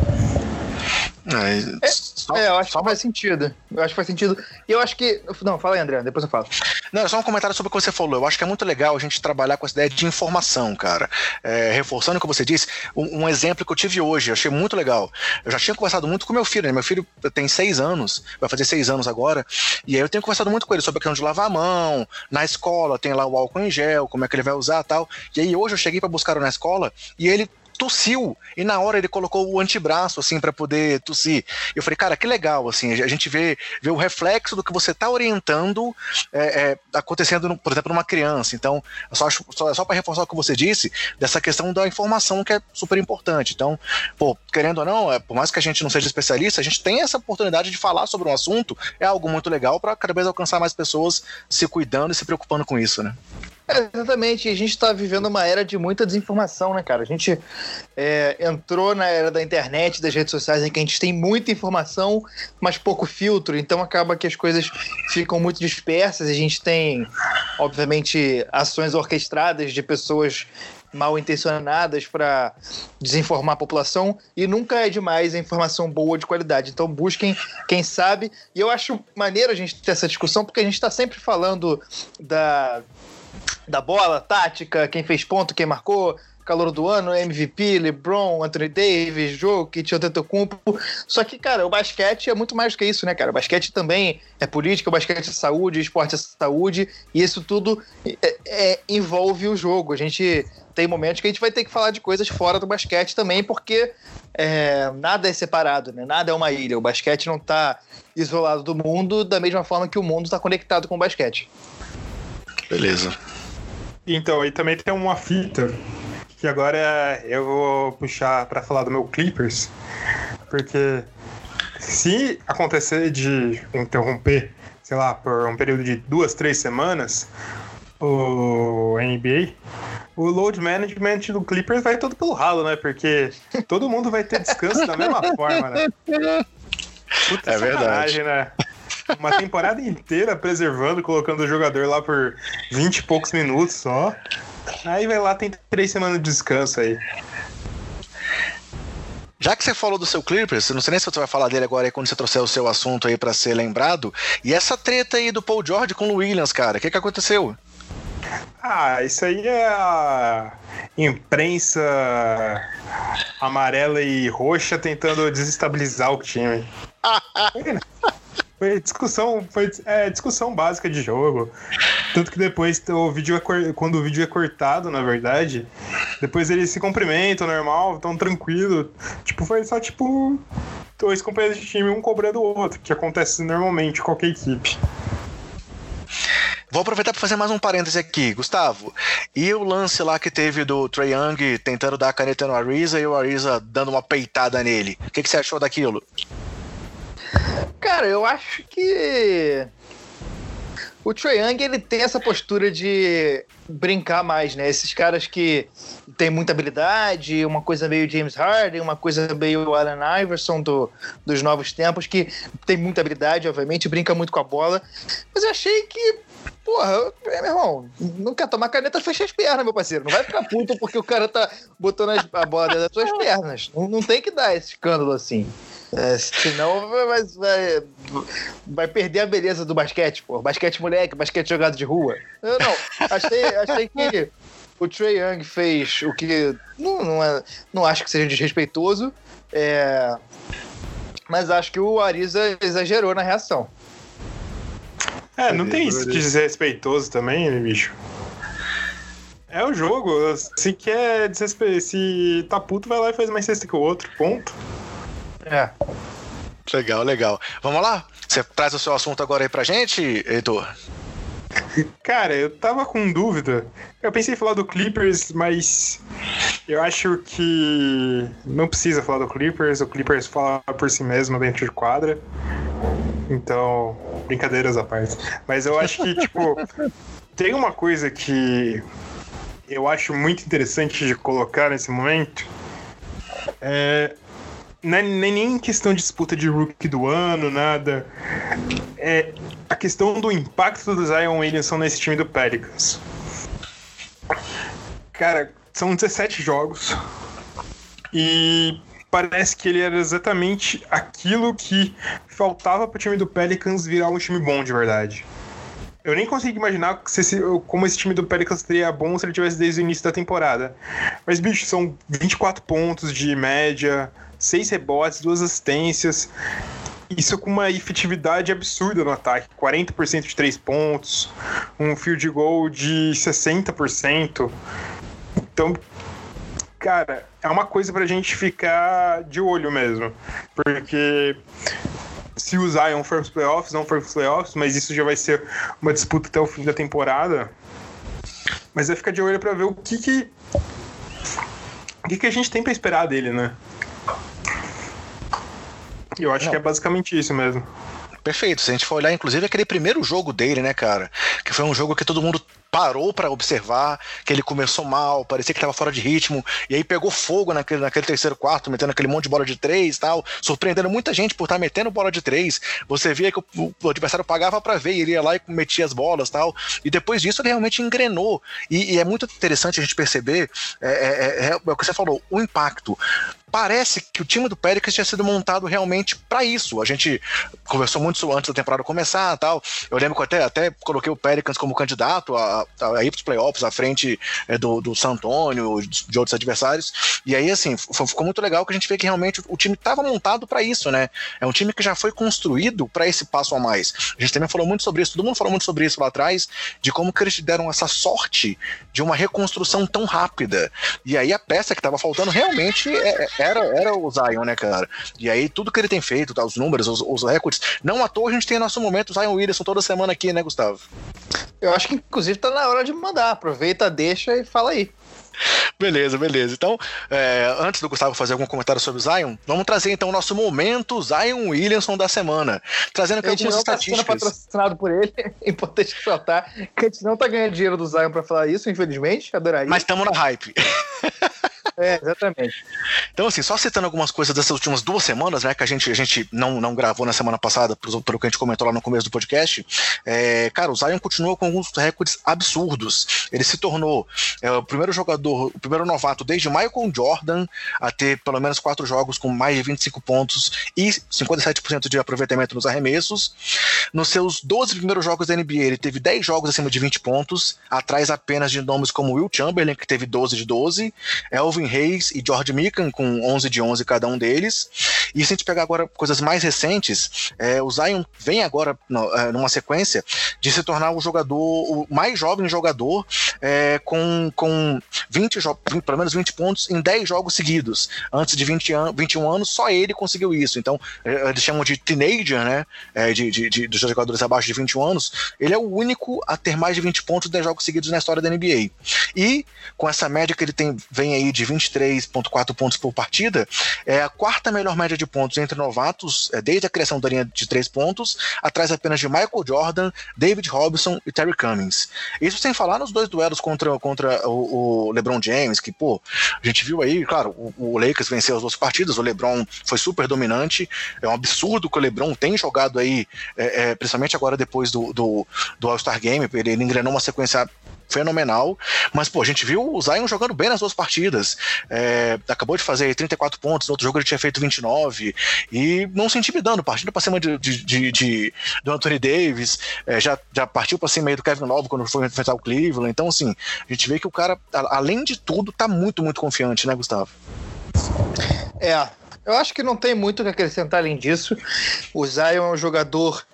É, só, é, eu acho que faz sentido. Eu acho que faz sentido. E eu acho que. Não, fala aí, André, depois eu falo. Não, é só um comentário sobre o que você falou. Eu acho que é muito legal a gente trabalhar com essa ideia de informação, cara. É, reforçando o que você disse, um, um, exemplo que eu tive hoje, eu achei muito legal. Eu já tinha conversado muito com meu filho, né? Meu filho tem seis anos, vai fazer seis anos agora, e aí eu tenho conversado muito com ele sobre a questão de lavar a mão, na escola tem lá o álcool em gel, como é que ele vai usar tal. E aí hoje eu cheguei para buscar na escola e ele tossiu e na hora ele colocou o antebraço assim para poder tossir. Eu falei, cara, que legal assim, a gente vê, vê o reflexo do que você está orientando é, é, acontecendo, por exemplo, numa criança. Então, só só, só para reforçar o que você disse dessa questão da informação que é super importante. Então, pô, querendo ou não, é, por mais que a gente não seja especialista, a gente tem essa oportunidade de falar sobre um assunto, é algo muito legal para cada vez alcançar mais pessoas se cuidando e se preocupando com isso, né? É, exatamente, a gente está vivendo uma era de muita desinformação, né, cara? A gente é, entrou na era da internet, das redes sociais, em que a gente tem muita informação, mas pouco filtro, então acaba que as coisas ficam muito dispersas. A gente tem, obviamente, ações orquestradas de pessoas mal intencionadas para desinformar a população e nunca é demais a informação boa de qualidade. Então busquem quem sabe. E eu acho maneiro a gente ter essa discussão porque a gente está sempre falando da da bola, tática, quem fez ponto, quem marcou, calor do ano, MVP, LeBron, Anthony Davis, Jokic, Antetokounmpo. Só que, cara, o basquete é muito mais do que isso, né, cara? O basquete também é política, o basquete é saúde, o esporte é saúde, e isso tudo é, é, envolve o jogo. A gente tem momentos que a gente vai ter que falar de coisas fora do basquete também, porque é, nada é separado, né? Nada é uma ilha. O basquete não está isolado do mundo da mesma forma que o mundo está conectado com o basquete. Beleza. Então, e também tem uma fita que agora eu vou puxar para falar do meu Clippers, porque se acontecer de interromper, sei lá, por um período de duas, três semanas, o NBA, o load management do Clippers vai todo pelo ralo, né? Porque todo mundo vai ter descanso da mesma forma, né? Puta é verdade. né? Uma temporada inteira preservando, colocando o jogador lá por 20 e poucos minutos só. Aí vai lá, tem três semanas de descanso aí. Já que você falou do seu Clippers, não sei nem se você vai falar dele agora aí quando você trouxer o seu assunto aí para ser lembrado. E essa treta aí do Paul George com o Williams, cara, o que, que aconteceu? Ah, isso aí é a imprensa amarela e roxa tentando desestabilizar o time. Foi discussão, foi é, discussão básica de jogo. Tanto que depois o vídeo é, quando o vídeo é cortado, na verdade, depois eles se cumprimentam normal, tão tranquilo. Tipo, foi só tipo dois companheiros de time, um cobrando o outro, que acontece normalmente em qualquer equipe. Vou aproveitar para fazer mais um parêntese aqui, Gustavo. E o lance lá que teve do Trae Young tentando dar a caneta no Ariza e o Ariza dando uma peitada nele. O que, que você achou daquilo? Cara, eu acho que o Trae Young ele tem essa postura de brincar mais, né? Esses caras que tem muita habilidade, uma coisa meio James Harden, uma coisa meio Allen Iverson do, dos novos tempos, que tem muita habilidade, obviamente, brinca muito com a bola. Mas eu achei que, porra, meu irmão, não quer tomar caneta, fecha as pernas, meu parceiro. Não vai ficar puto porque o cara tá botando a bola dentro das suas pernas. Não, não tem que dar esse escândalo assim. É, senão vai, vai, vai, perder a beleza do basquete, pô. Basquete moleque, basquete jogado de rua. Eu não, achei, achei que o Trey Young fez o que não, não, é, não acho que seja desrespeitoso, é, mas acho que o Ariza exagerou na reação. É, não tem isso de desrespeitoso também, bicho. É o jogo. Se quer desrespe... se tá puto, vai lá e faz mais cesta que o outro. Ponto. É. Legal, legal. Vamos lá? Você traz o seu assunto agora aí pra gente, Heitor? Cara, eu tava com dúvida. Eu pensei em falar do Clippers, mas eu acho que não precisa falar do Clippers. O Clippers fala por si mesmo dentro de quadra. Então, brincadeiras à parte. Mas eu acho que, tipo, tem uma coisa que eu acho muito interessante de colocar nesse momento. É, não é nem questão de disputa de rookie do ano, nada. É a questão do impacto do Zion Williamson nesse time do Pelicans. Cara, são 17 jogos. E parece que ele era exatamente aquilo que faltava para o time do Pelicans virar um time bom de verdade. Eu nem consigo imaginar se, como esse time do Pelicans seria bom se ele tivesse desde o início da temporada. Mas, bicho, são 24 pontos de média, seis rebotes, duas assistências. Isso com uma efetividade absurda no ataque. 40% de três pontos, um field goal de 60%. Então, cara, é uma coisa pra gente ficar de olho mesmo. Porque se o Zion for os playoffs, não for os playoffs, mas isso já vai ser uma disputa até o fim da temporada. Mas é ficar de olho para ver o que que, o que que a gente tem para esperar dele, né? Eu acho Não. que é basicamente isso mesmo. Perfeito. Se a gente for olhar, inclusive, aquele primeiro jogo dele, né, cara? Que foi um jogo que todo mundo parou para observar, que ele começou mal, parecia que estava fora de ritmo, e aí pegou fogo naquele, naquele terceiro quarto, metendo aquele monte de bola de três tal, surpreendendo muita gente por estar tá metendo bola de três. Você via que o, o adversário pagava para ver, ele ia lá e metia as bolas tal, e depois disso ele realmente engrenou. E, e é muito interessante a gente perceber, é, é, é, é o que você falou, o impacto parece que o time do Pelicans tinha sido montado realmente para isso. A gente conversou muito sobre antes da temporada começar tal. Eu lembro que eu até, até coloquei o Pelicans como candidato a, a, a ir para os playoffs à frente é, do, do San Antonio, de outros adversários. E aí, assim, ficou muito legal que a gente vê que realmente o time estava montado para isso, né? É um time que já foi construído para esse passo a mais. A gente também falou muito sobre isso, todo mundo falou muito sobre isso lá atrás, de como que eles deram essa sorte de uma reconstrução tão rápida. E aí a peça que estava faltando realmente é, é era, era o Zion, né, cara? E aí tudo que ele tem feito, tá, os números, os, os recordes, não à toa a gente tem nosso momento Zion Williamson toda semana aqui, né, Gustavo? Eu acho que inclusive tá na hora de mandar, aproveita, deixa e fala aí. Beleza, beleza. Então, é, antes do Gustavo fazer algum comentário sobre o Zion, vamos trazer então o nosso momento Zion Williamson da semana. Trazendo aqui algumas tá estatísticas. Tá patrocinado por ele, é importante ressaltar que a gente não tá ganhando dinheiro do Zion para falar isso, infelizmente. Adoraria. Mas estamos na hype. É, exatamente. Então, assim, só citando algumas coisas dessas últimas duas semanas, né, que a gente, a gente não, não gravou na semana passada, pelo, pelo que a gente comentou lá no começo do podcast, é, cara, o Zion continua com alguns recordes absurdos. Ele se tornou é, o primeiro jogador, o primeiro novato desde Michael Jordan a ter pelo menos quatro jogos com mais de 25 pontos e 57% de aproveitamento nos arremessos. Nos seus 12 primeiros jogos da NBA, ele teve 10 jogos acima de 20 pontos, atrás apenas de nomes como Will Chamberlain, que teve 12 de 12, Elvin Hayes e George Mikan, com 11 de 11 cada um deles. E se a gente pegar agora coisas mais recentes, é, o Zion vem agora é, numa sequência de se tornar o jogador, o mais jovem jogador é, com, com 20, 20, pelo menos 20 pontos em 10 jogos seguidos. Antes de 20 an 21 anos, só ele conseguiu isso. Então, é, eles chamam de teenager, né? É, de, de, de, dos jogadores abaixo de 21 anos. Ele é o único a ter mais de 20 pontos em 10 jogos seguidos na história da NBA. E com essa média que ele tem, vem aí de 23,4 pontos por partida, é a quarta melhor média de pontos entre novatos é, desde a criação da linha de três pontos, atrás apenas de Michael Jordan, David Robinson e Terry Cummings. Isso sem falar nos dois duelos contra, contra o, o LeBron James, que, pô, a gente viu aí, claro, o, o Lakers venceu as duas partidas, o LeBron foi super dominante, é um absurdo que o LeBron tem jogado aí, é, é, principalmente agora depois do, do, do All-Star Game, ele, ele engrenou uma sequência fenomenal. Mas, pô, a gente viu o Zion jogando bem nas duas partidas. É, acabou de fazer 34 pontos, no outro jogo ele tinha feito 29. E não se intimidando, partindo pra cima de, de, de, de do Anthony Davis, é, já, já partiu pra cima aí do Kevin Love quando foi enfrentar o Cleveland. Então, assim, a gente vê que o cara, além de tudo, tá muito, muito confiante, né, Gustavo? É, eu acho que não tem muito o que acrescentar além disso. O Zion é um jogador,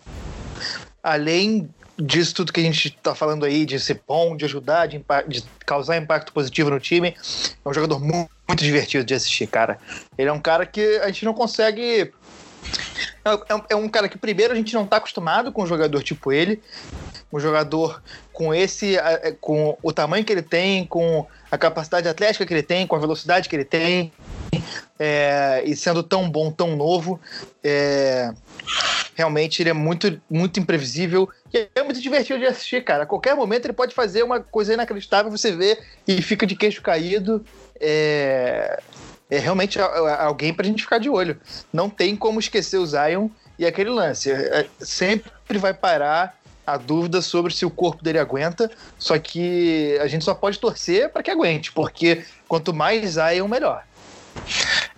além disso tudo que a gente está falando aí, de ser bom, de ajudar, de, de, causar impacto positivo no time, é um jogador muito, muito, divertido de assistir, cara. Ele é um cara que a gente não consegue. É, é, é um cara que, primeiro, a gente não está acostumado com um jogador tipo ele, um jogador com esse, é, com o tamanho que ele tem, com a capacidade atlética que ele tem, com a velocidade que ele tem, é, e sendo tão bom, tão novo. É, realmente ele é muito, muito imprevisível e é muito divertido de assistir, cara. A qualquer momento ele pode fazer uma coisa inacreditável, você vê e fica de queixo caído. É, é realmente alguém pra gente ficar de olho. Não tem como esquecer o Zion e aquele lance. É, sempre vai parar a dúvida sobre se o corpo dele aguenta, só que a gente só pode torcer para que aguente, porque quanto mais Zion, melhor.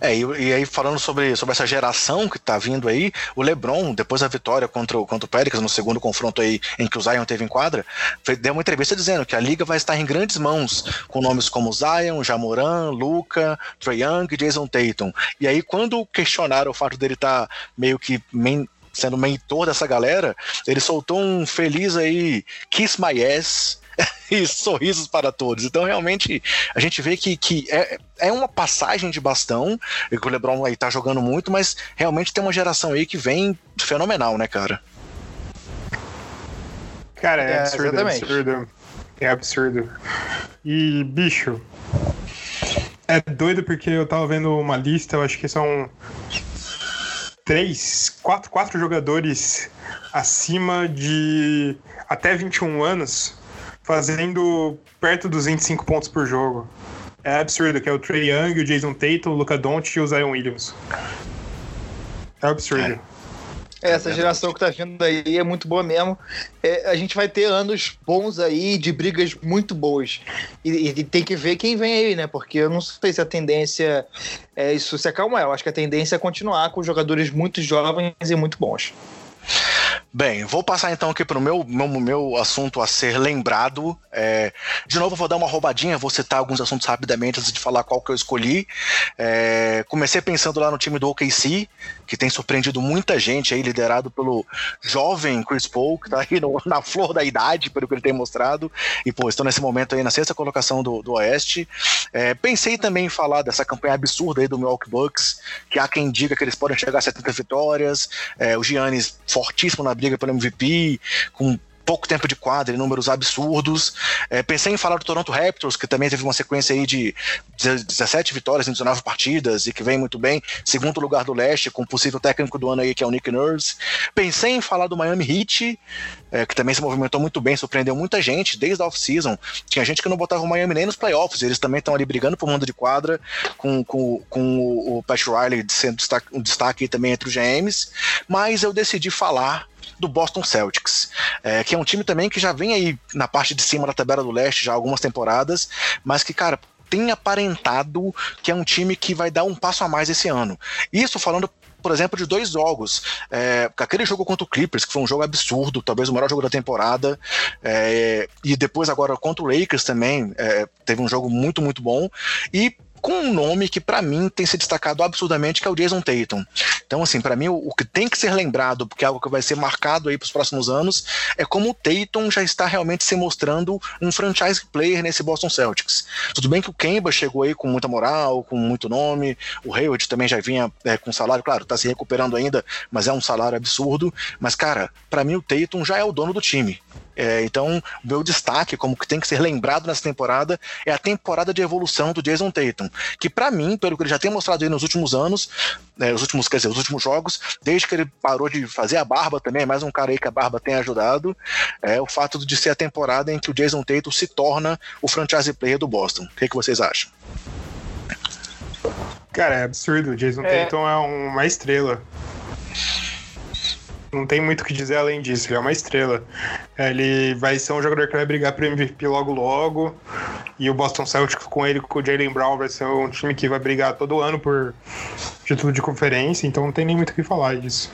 É, e, e, aí falando sobre, sobre essa geração que tá vindo aí, o LeBron, depois da vitória contra o, contra o Pérez, no segundo confronto aí em que o Zion teve em quadra, foi, deu uma entrevista dizendo que a liga vai estar em grandes mãos, com nomes como Zion, Jamoran, Luca, Trae Young e Jason Tatum. E aí quando questionaram o fato dele estar tá meio que sendo mentor dessa galera, ele soltou um feliz aí, kiss my ass, e sorrisos para todos. Então, realmente, a gente vê que, que é, é uma passagem de bastão, e que o LeBron aí tá jogando muito, mas realmente tem uma geração aí que vem fenomenal, né, cara? Cara, é, é absurdo, é absurdo. É absurdo. E, bicho, é doido porque eu tava vendo uma lista, eu acho que são três, quatro, quatro jogadores acima de até 21 anos fazendo perto dos 25 pontos por jogo. É absurdo, que é o Trey Young, o Jason Tatum, o Luca Doncic e o Zion Williams. É absurdo. É. Essa geração que tá vindo aí é muito boa mesmo. É, a gente vai ter anos bons aí, de brigas muito boas. E, e, tem que ver quem vem aí, né? Porque eu não sei se a tendência é isso se acalmar. Eu acho que a tendência é continuar com jogadores muito jovens e muito bons. Bem, vou passar então aqui para o meu, meu, meu assunto a ser lembrado. É, de novo, vou dar uma roubadinha, vou citar alguns assuntos rapidamente antes de falar qual que eu escolhi. É, comecei pensando lá no time do OKC, que tem surpreendido muita gente aí, liderado pelo jovem Chris Paul, que está aí no, na flor da idade, pelo que ele tem mostrado. E, pô, estou nesse momento aí na sexta colocação do, do Oeste. É, pensei também em falar dessa campanha absurda aí do Milwaukee Bucks, que há quem diga que eles podem chegar a 70 vitórias. É, o Giannis fortíssimo na briga pelo MVP, com pouco tempo de quadra e números absurdos. É, pensei em falar do Toronto Raptors, que também teve uma sequência aí de 17 vitórias em 19 partidas e que vem muito bem, segundo lugar do leste, com o possível técnico do ano aí, que é o Nick Nurse. Pensei em falar do Miami Heat, é, que também se movimentou muito bem, surpreendeu muita gente desde a off-season. Tinha gente que não botava o Miami nem nos playoffs, eles também estão ali brigando por mundo de quadra, com, com, com o Pat Riley sendo um destaque também entre os GMs, mas eu decidi falar do Boston Celtics, é, que é um time também que já vem aí na parte de cima da tabela do leste já algumas temporadas, mas que, cara, tem aparentado que é um time que vai dar um passo a mais esse ano. Isso falando por exemplo, de dois jogos. É, aquele jogo contra o Clippers, que foi um jogo absurdo, talvez o melhor jogo da temporada, é, e depois agora contra o Lakers também, é, teve um jogo muito, muito bom. E com um nome que para mim tem se destacado absurdamente, que é o Jason Tatum. Então, assim, para mim o, o, que tem que ser lembrado, porque é algo que vai ser marcado aí para os próximos anos, é como o Tatum já está realmente se mostrando um franchise player nesse Boston Celtics. Tudo bem que o Kemba chegou aí com muita moral, com muito nome, o Hayward também já vinha é, com salário, claro, tá se recuperando ainda, mas é um salário absurdo. Mas, cara, para mim o Tatum já é o dono do time. É, então, o meu destaque, como que tem que ser lembrado nessa temporada, é a temporada de evolução do Jason Tatum, que para mim, pelo que ele já tem mostrado aí nos últimos anos, né, os últimos, quer dizer, os últimos jogos, desde que ele parou de fazer a barba também, é mais um cara aí que a barba tem ajudado, é o fato de ser a temporada em que o Jason Tatum se torna o franchise player do Boston. O que, que vocês acham? Cara, é absurdo. O Jason é. Tatum é uma estrela. Não tem muito o que dizer além disso, ele é uma estrela. Ele vai ser um jogador que vai brigar pro MVP logo logo. E o Boston Celtics com ele, com o Jalen Brown, vai ser um time que vai brigar todo ano por título de conferência, então não tem nem muito o que falar disso.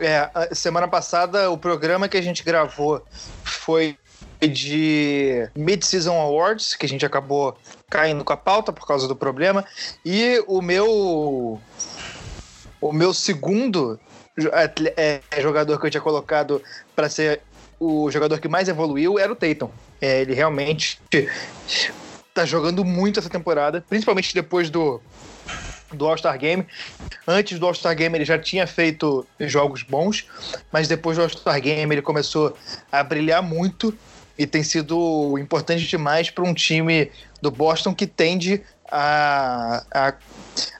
É, semana passada o programa que a gente gravou foi de Mid-Season Awards, que a gente acabou caindo com a pauta por causa do problema. E o meu. O meu segundo é, jogador que eu tinha colocado para ser o jogador que mais evoluiu era o Tatum. É, ele realmente tá jogando muito essa temporada, principalmente depois do, do All-Star Game. Antes do All-Star Game ele já tinha feito jogos bons, mas depois do All-Star Game ele começou a brilhar muito e tem sido importante demais para um time do Boston que tende a, a,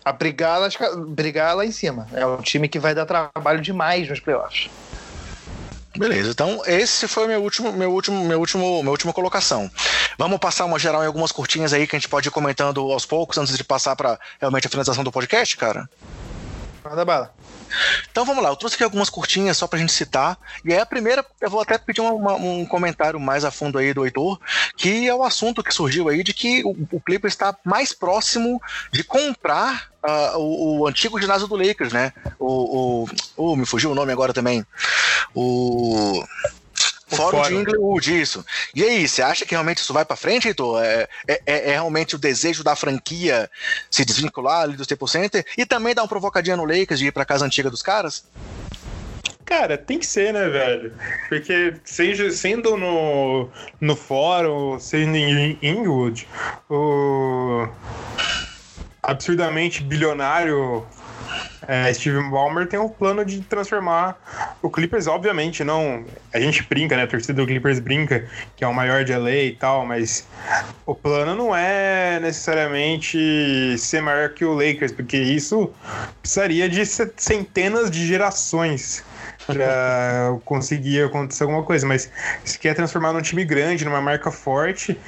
a brigar, lá, brigar lá em cima. É um time que vai dar trabalho demais nos playoffs. Beleza, então esse foi meu último, meu último, meu último, minha última colocação. Vamos passar uma geral em algumas curtinhas aí que a gente pode ir comentando aos poucos antes de passar para realmente a finalização do podcast, cara. Manda bala. Então vamos lá, eu trouxe aqui algumas curtinhas só pra gente citar. E aí a primeira, eu vou até pedir uma, uma, um comentário mais a fundo aí do Heitor, que é o assunto que surgiu aí de que o, o Clipper está mais próximo de comprar uh, o, o, antigo ginásio do Lakers, né? O, o, oh, me fugiu o nome agora também. O Fórum, de Inglewood, isso. E aí, você acha que realmente isso vai para frente, Heitor? É, é, é, realmente o desejo da franquia se desvincular ali do Staples Center e também dar uma provocadinha no Lakers de ir pra casa antiga dos caras? Cara, tem que ser, né, velho? Porque seja, sendo no, no fórum, sendo em Inglewood, o absurdamente bilionário é, Steve Ballmer tem um plano de transformar o Clippers, obviamente, não. A gente brinca, né? A torcida do Clippers brinca que é o maior de LA e tal, mas o plano não é necessariamente ser maior que o Lakers, porque isso precisaria de centenas de gerações para conseguir acontecer alguma coisa, mas se quer transformar num time grande, numa marca forte,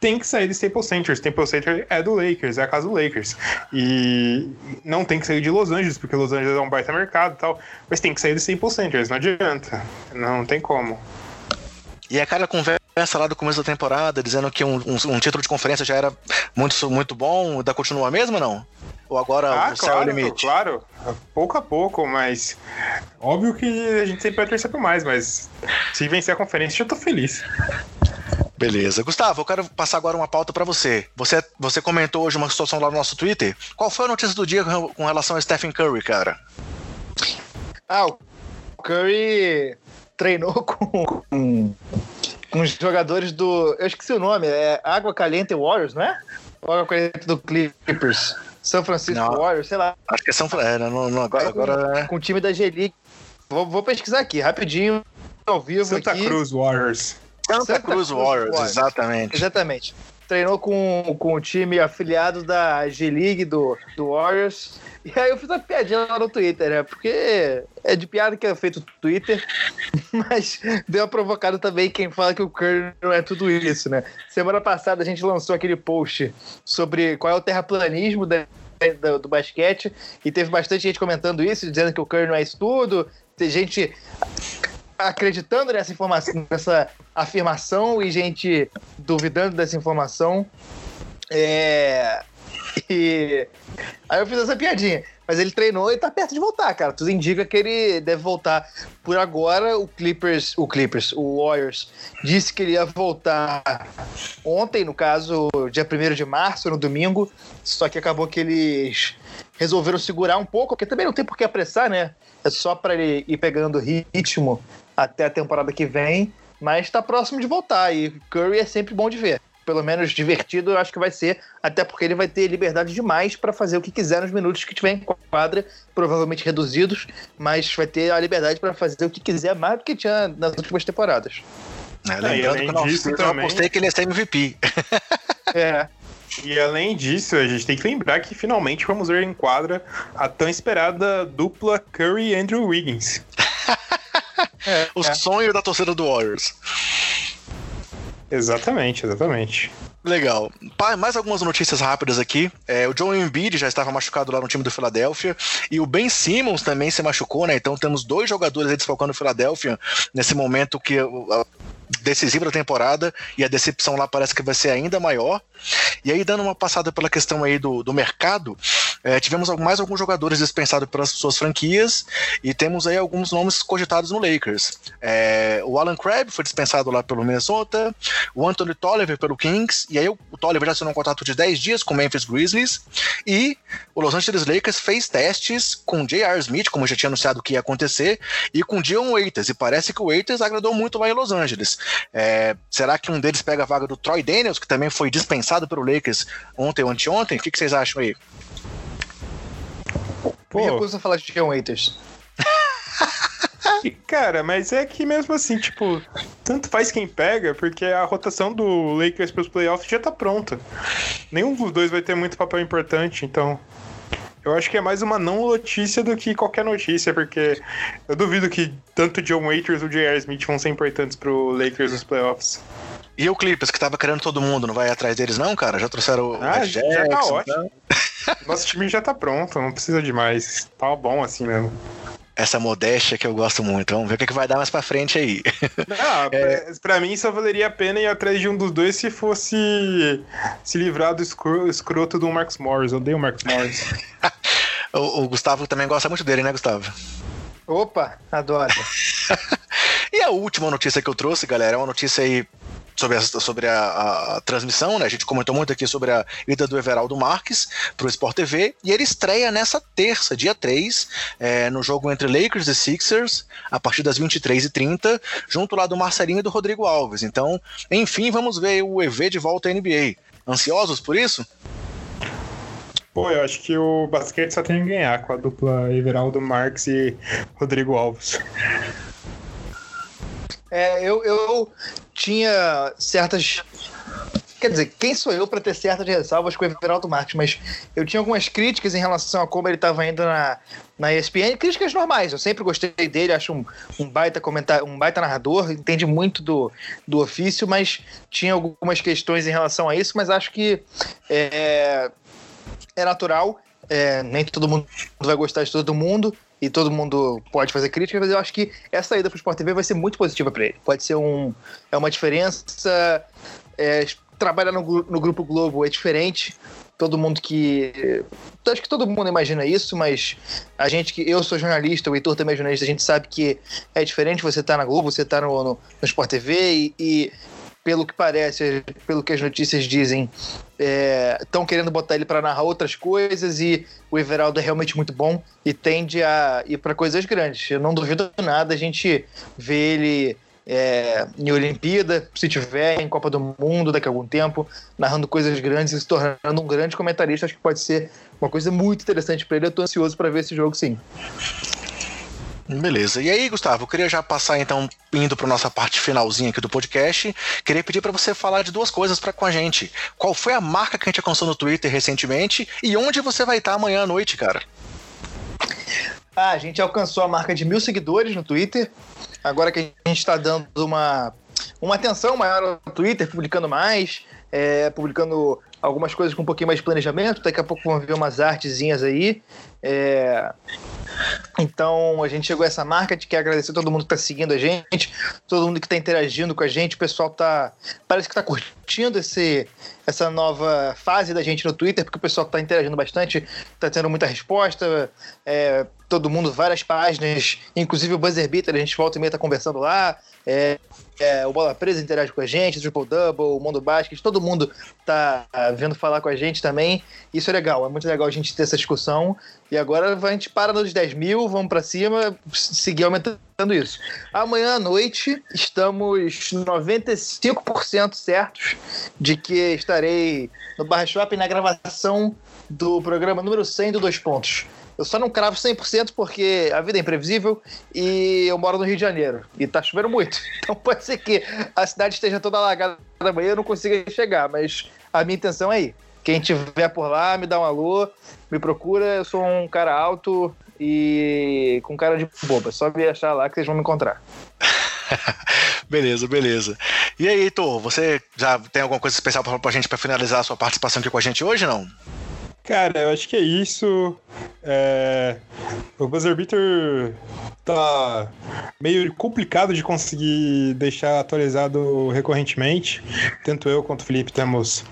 tem que sair do Staples Center. Staples Center é do Lakers, é a casa do Lakers. E não tem que sair de Los Angeles, porque Los Angeles é um baita mercado e tal, mas tem que sair do Staples Center, não adianta. Não tem como. E aquela conversa lá do começo da temporada, dizendo que um, um, um título de conferência já era muito, muito bom, da continua mesmo não? Ou agora ah, o claro, céu é o limite? Claro, pouco a pouco, mas óbvio que a gente sempre vai torcer por mais, mas se vencer a conferência, eu tô feliz. Beleza. Gustavo, eu quero passar agora uma pauta para você. você. Você comentou hoje uma situação lá no nosso Twitter. Qual foi a notícia do dia com relação a Stephen Curry, cara? Ah, o Curry treinou com, com, com os jogadores do. Eu esqueci o nome, é Água Caliente Warriors, não é? Água Caliente do Clippers. São Francisco não, Warriors, sei lá. Acho que é São Francisco. É, não, não, agora, com, agora... com o time da G-League. Vou, vou pesquisar aqui, rapidinho ao vivo Santa aqui. Cruz Warriors. Santa, Santa Cruz, Cruz Warriors, Warriors. exatamente. Exatamente. Treinou com, com o time afiliado da G-League do, do Warriors. E aí eu fiz uma piadinha lá no Twitter, né? Porque é de piada que é feito no Twitter, mas deu uma provocada também quem fala que o Curry não é tudo isso, né? Semana passada a gente lançou aquele post sobre qual é o terraplanismo da, do, do basquete e teve bastante gente comentando isso, dizendo que o Curry não é isso tudo. Tem gente acreditando nessa informação, nessa afirmação e gente duvidando dessa informação. É... E aí eu fiz essa piadinha. Mas ele treinou e tá perto de voltar, cara. Tudo indica que ele deve voltar. Por agora, o Clippers, o Clippers, o Warriors, disse que ele ia voltar ontem, no caso, dia 1 de março, no domingo. Só que acabou que eles resolveram segurar um pouco, porque também não tem por que apressar, né? É só para ele ir pegando ritmo até a temporada que vem. Mas tá próximo de voltar. E Curry é sempre bom de ver pelo menos divertido, eu acho que vai ser, até porque ele vai ter liberdade demais para fazer o que quiser nos minutos que tiver em quadra, provavelmente reduzidos, mas vai ter a liberdade para fazer o que quiser mais do que tinha nas últimas temporadas. É, lembrando que disso, eu também- apostei que ele ia ser MVP. É, E além disso, a gente tem que lembrar que finalmente vamos ver em quadra a tão esperada dupla Curry e Andrew Wiggins. é, O é. sonho da torcida do Warriors. Exatamente, exatamente. Legal. Mais algumas notícias rápidas aqui. É, o Joel Embiid já estava machucado lá no time do Philadelphia e o Ben Simmons também se machucou, né? Então temos dois jogadores aí desfalcando o Philadelphia nesse momento que decisivo da temporada e a decepção lá parece que vai ser ainda maior. E aí, dando uma passada pela questão aí do, do mercado, é, tivemos mais alguns jogadores dispensados pelas suas franquias e temos aí alguns nomes cogitados no Lakers. É, o Alan Crabb foi dispensado lá pelo Minnesota, o Anthony Tolliver pelo Kings, e aí o, o Tolliver já assinou um contrato de 10 dias com o Memphis Grizzlies, e o Los Angeles Lakers fez testes com J.R. Smith, como já tinha anunciado que ia acontecer, e com Dion Waiters, e parece que o Waiters agradou muito lá em Los Angeles. É, será que um deles pega a vaga do Troy Daniels, que também foi dispensado pelo Lakers ontem ou anteontem? O que, que vocês acham aí? Me Pô, recuso a falar de John Waiters. cara, mas é que mesmo assim, tipo, tanto faz quem pega, porque a rotação do Lakers pros playoffs já tá pronta. Nenhum dos dois vai ter muito papel importante, então. Eu acho que é mais uma não notícia do que qualquer notícia, porque eu duvido que tanto John Waiters ou J.R. Smith vão ser importantes pro Lakers nos playoffs. E o Clippers, que tava querendo todo mundo, não vai atrás deles não, cara? Já trouxeram o Ah, Red já tá ótimo. Nosso time já tá pronto, não precisa de mais. Tá bom assim mesmo. Essa modéstia que eu gosto muito. Vamos ver o que, que vai dar mais pra frente aí. Ah, pra, pra mim só valeria a pena ir atrás de um dos dois se fosse se livrar do escro- escroto do Marcus Morris. Eu odeio o Marcus Morris. o, o Gustavo também gosta muito dele, né, Gustavo? Opa, adoro. E a última notícia que eu trouxe, galera, é uma notícia aí sobre a, sobre a, a- transmissão, né? A gente comentou muito aqui sobre a ida do Everaldo Marques pro Sport TV e ele estreia nessa terça, dia 3, é, no jogo entre Lakers e Sixers, a partir das 23h30, junto lá do Marcelinho e do Rodrigo Alves. Então, enfim, vamos ver o EV de volta à NBA. Ansiosos por isso? Pô, eu acho que o basquete só tem a ganhar com a dupla Everaldo Marques e Rodrigo Alves. É, eu, eu tinha certas. Quer dizer, quem sou eu para ter certas ressalvas com o Everaldo Marques? Mas eu tinha algumas críticas em relação a como ele estava indo na, na ESPN. Críticas normais, eu sempre gostei dele, acho um, um baita comentar, um baita narrador, entende muito do, do ofício, mas tinha algumas questões em relação a isso, mas acho que é, é natural. é, nem todo mundo vai gostar de todo mundo e todo mundo pode fazer críticas, mas eu acho que essa ida para o Sport TV vai ser muito positiva para ele. Pode ser um, é uma diferença. é, trabalhar no, no Grupo Globo é diferente. Todo mundo que. Acho que todo mundo imagina isso, mas a gente que. Eu sou jornalista, o Heitor também é jornalista, a gente sabe que é diferente você estar na Globo, você estar no, no, no Sport TV e, e, pelo que parece, pelo que as notícias dizem, estão querendo botar ele para narrar outras coisas e o Everaldo é realmente muito bom e tende a ir para coisas grandes. Eu não duvido nada a gente ver ele é, em Olimpíada, se tiver em Copa do Mundo daqui a algum tempo, narrando coisas grandes e se tornando um grande comentarista. Acho que pode ser uma coisa muito interessante para ele. Eu tô ansioso para ver esse jogo, sim. Beleza. E aí, Gustavo, eu queria já passar então indo para nossa parte finalzinha aqui do podcast. Queria pedir para você falar de duas coisas para com a gente. Qual foi a marca que a gente alcançou no Twitter recentemente e onde você vai estar amanhã à noite, cara? Ah, a gente alcançou a marca de mil seguidores no Twitter. Agora que a gente está dando uma, uma atenção maior ao Twitter, publicando mais, é, publicando algumas coisas com um pouquinho mais de planejamento. Daqui a pouco vão ver umas artezinhas aí. É... Então a gente chegou a essa marca, a gente quer agradecer todo mundo que está seguindo a gente, todo mundo que está interagindo com a gente, o pessoal tá parece que está curtindo esse, essa nova fase da gente no Twitter, porque o pessoal está interagindo bastante, está tendo muita resposta, é, todo mundo, várias páginas, inclusive o Buzzer Beater, a gente volta e meia tá conversando lá, é, é, o Bola Presa interage com a gente, o Triple Double, o Mundo Basket, todo mundo tá vindo falar com a gente também. Isso é legal, é muito legal a gente ter essa discussão. E agora a gente para nos 10 mil, vamos para cima, seguir aumentando isso. Amanhã à noite estamos 95% certos de que estarei no Barra Shopping na gravação do programa número 100 do Dois Pontos. Eu só não cravo 100% porque a vida é imprevisível e eu moro no Rio de Janeiro e tá chovendo muito. Então pode ser que a cidade esteja toda alagada amanhã e eu não consiga chegar, mas a minha intenção é ir. Quem tiver por lá, me dá um alô, me procura. Eu sou um cara alto e com cara de boba. Só me achar lá que vocês vão me encontrar. beleza, beleza. E aí, Heitor, você já tem alguma coisa especial pra, pra gente para finalizar a sua participação aqui com a gente hoje, não? Cara, eu acho que é isso. É... O Buzzer Beater tá meio complicado de conseguir deixar atualizado recorrentemente. Tanto eu quanto o Felipe temos.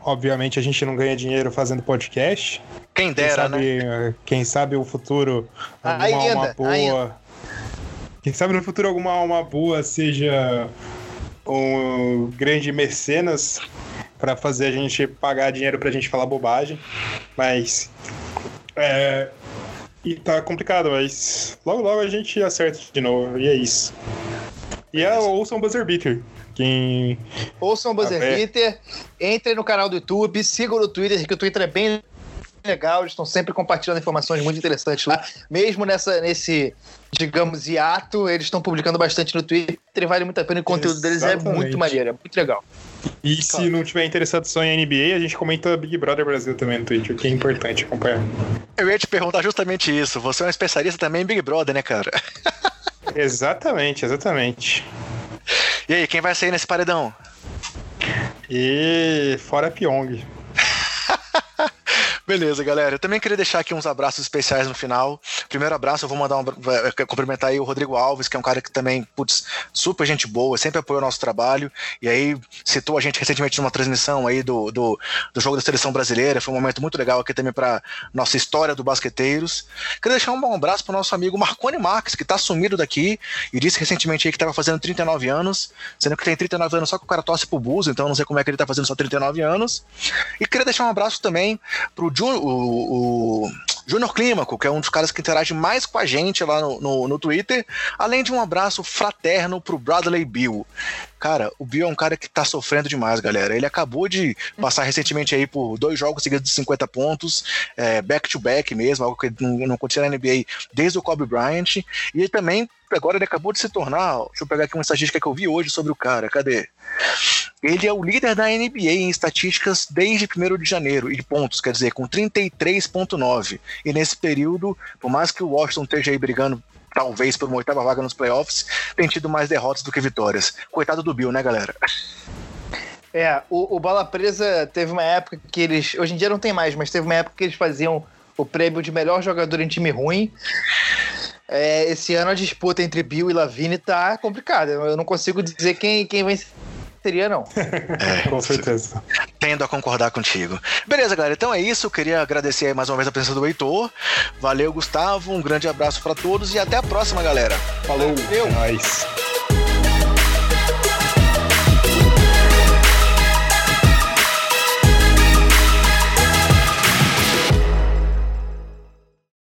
Obviamente, a gente não ganha dinheiro fazendo podcast. Quem dera, quem sabe, né? Quem sabe o futuro, alguma ainda, alma boa. Ainda. Quem sabe no futuro alguma alma boa seja um grande mecenas para fazer a gente pagar dinheiro pra gente falar bobagem. Mas. É. E tá complicado, mas logo logo a gente acerta de novo. E é isso. E é, ouçam o Buzzer Beater. Quem. Ouçam o Buzzer é. Beater, entrem no canal do YouTube, sigam no Twitter, que o Twitter é bem legal, eles estão sempre compartilhando informações muito interessantes lá. Mesmo nessa, nesse, digamos, hiato, eles estão publicando bastante no Twitter vale muito a pena. O conteúdo Exatamente. deles é muito maneiro, é muito legal. E se não tiver interessado só em NBA, a gente comenta Big Brother Brasil também no Twitter, que é importante acompanhar. Eu ia te perguntar justamente isso. Você é um especialista também em Big Brother, né, cara? exatamente, exatamente. E aí, quem vai sair nesse paredão? E fora Pyong. Beleza, galera. Eu também queria deixar aqui uns abraços especiais no final. Primeiro abraço, eu vou mandar um. cumprimentar aí o Rodrigo Alves, que é um cara que também, putz, super gente boa, sempre apoiou o nosso trabalho. E aí citou a gente recentemente numa transmissão aí do, do, do jogo da seleção brasileira. Foi um momento muito legal aqui também para nossa história do Basqueteiros. Queria deixar um abraço para o nosso amigo Marconi Marques, que está sumido daqui e disse recentemente aí que estava fazendo 39 anos, sendo que tem 39 anos só que o cara torce pro Buzo, então não sei como é que ele está fazendo só 39 anos. E queria deixar um abraço também pro o, o Júnior Clímaco, que é um dos caras que interage mais com a gente lá no, no, no Twitter, além de um abraço fraterno pro Bradley Bill. Cara, o Bill é um cara que tá sofrendo demais, galera. Ele acabou de passar recentemente aí por dois jogos seguidos de 50 pontos, back-to-back é, -back mesmo, algo que não, acontecia na NBA desde o Kobe Bryant. E ele também, agora ele acabou de se tornar, deixa eu pegar aqui uma estatística que eu vi hoje sobre o cara, cadê? Ele é o líder da NBA em estatísticas desde 1 de janeiro, e de pontos, quer dizer, com 33,9. E nesse período, por mais que o Washington esteja aí brigando talvez por uma oitava vaga nos playoffs, tem tido mais derrotas do que vitórias. Coitado do Bill, né, galera? É, o, o Bola Presa teve uma época que eles. Hoje em dia não tem mais, mas teve uma época que eles faziam o prêmio de melhor jogador em time ruim. É, esse ano a disputa entre Bill e Lavine tá complicada. Eu não consigo dizer quem, quem vence seria, não. É, com certeza. Tendo a concordar contigo. Beleza, galera. Então é isso. Eu queria agradecer mais uma vez a presença do Heitor. Valeu, Gustavo. Um grande abraço para todos e até a próxima, galera. Falou. Valeu. É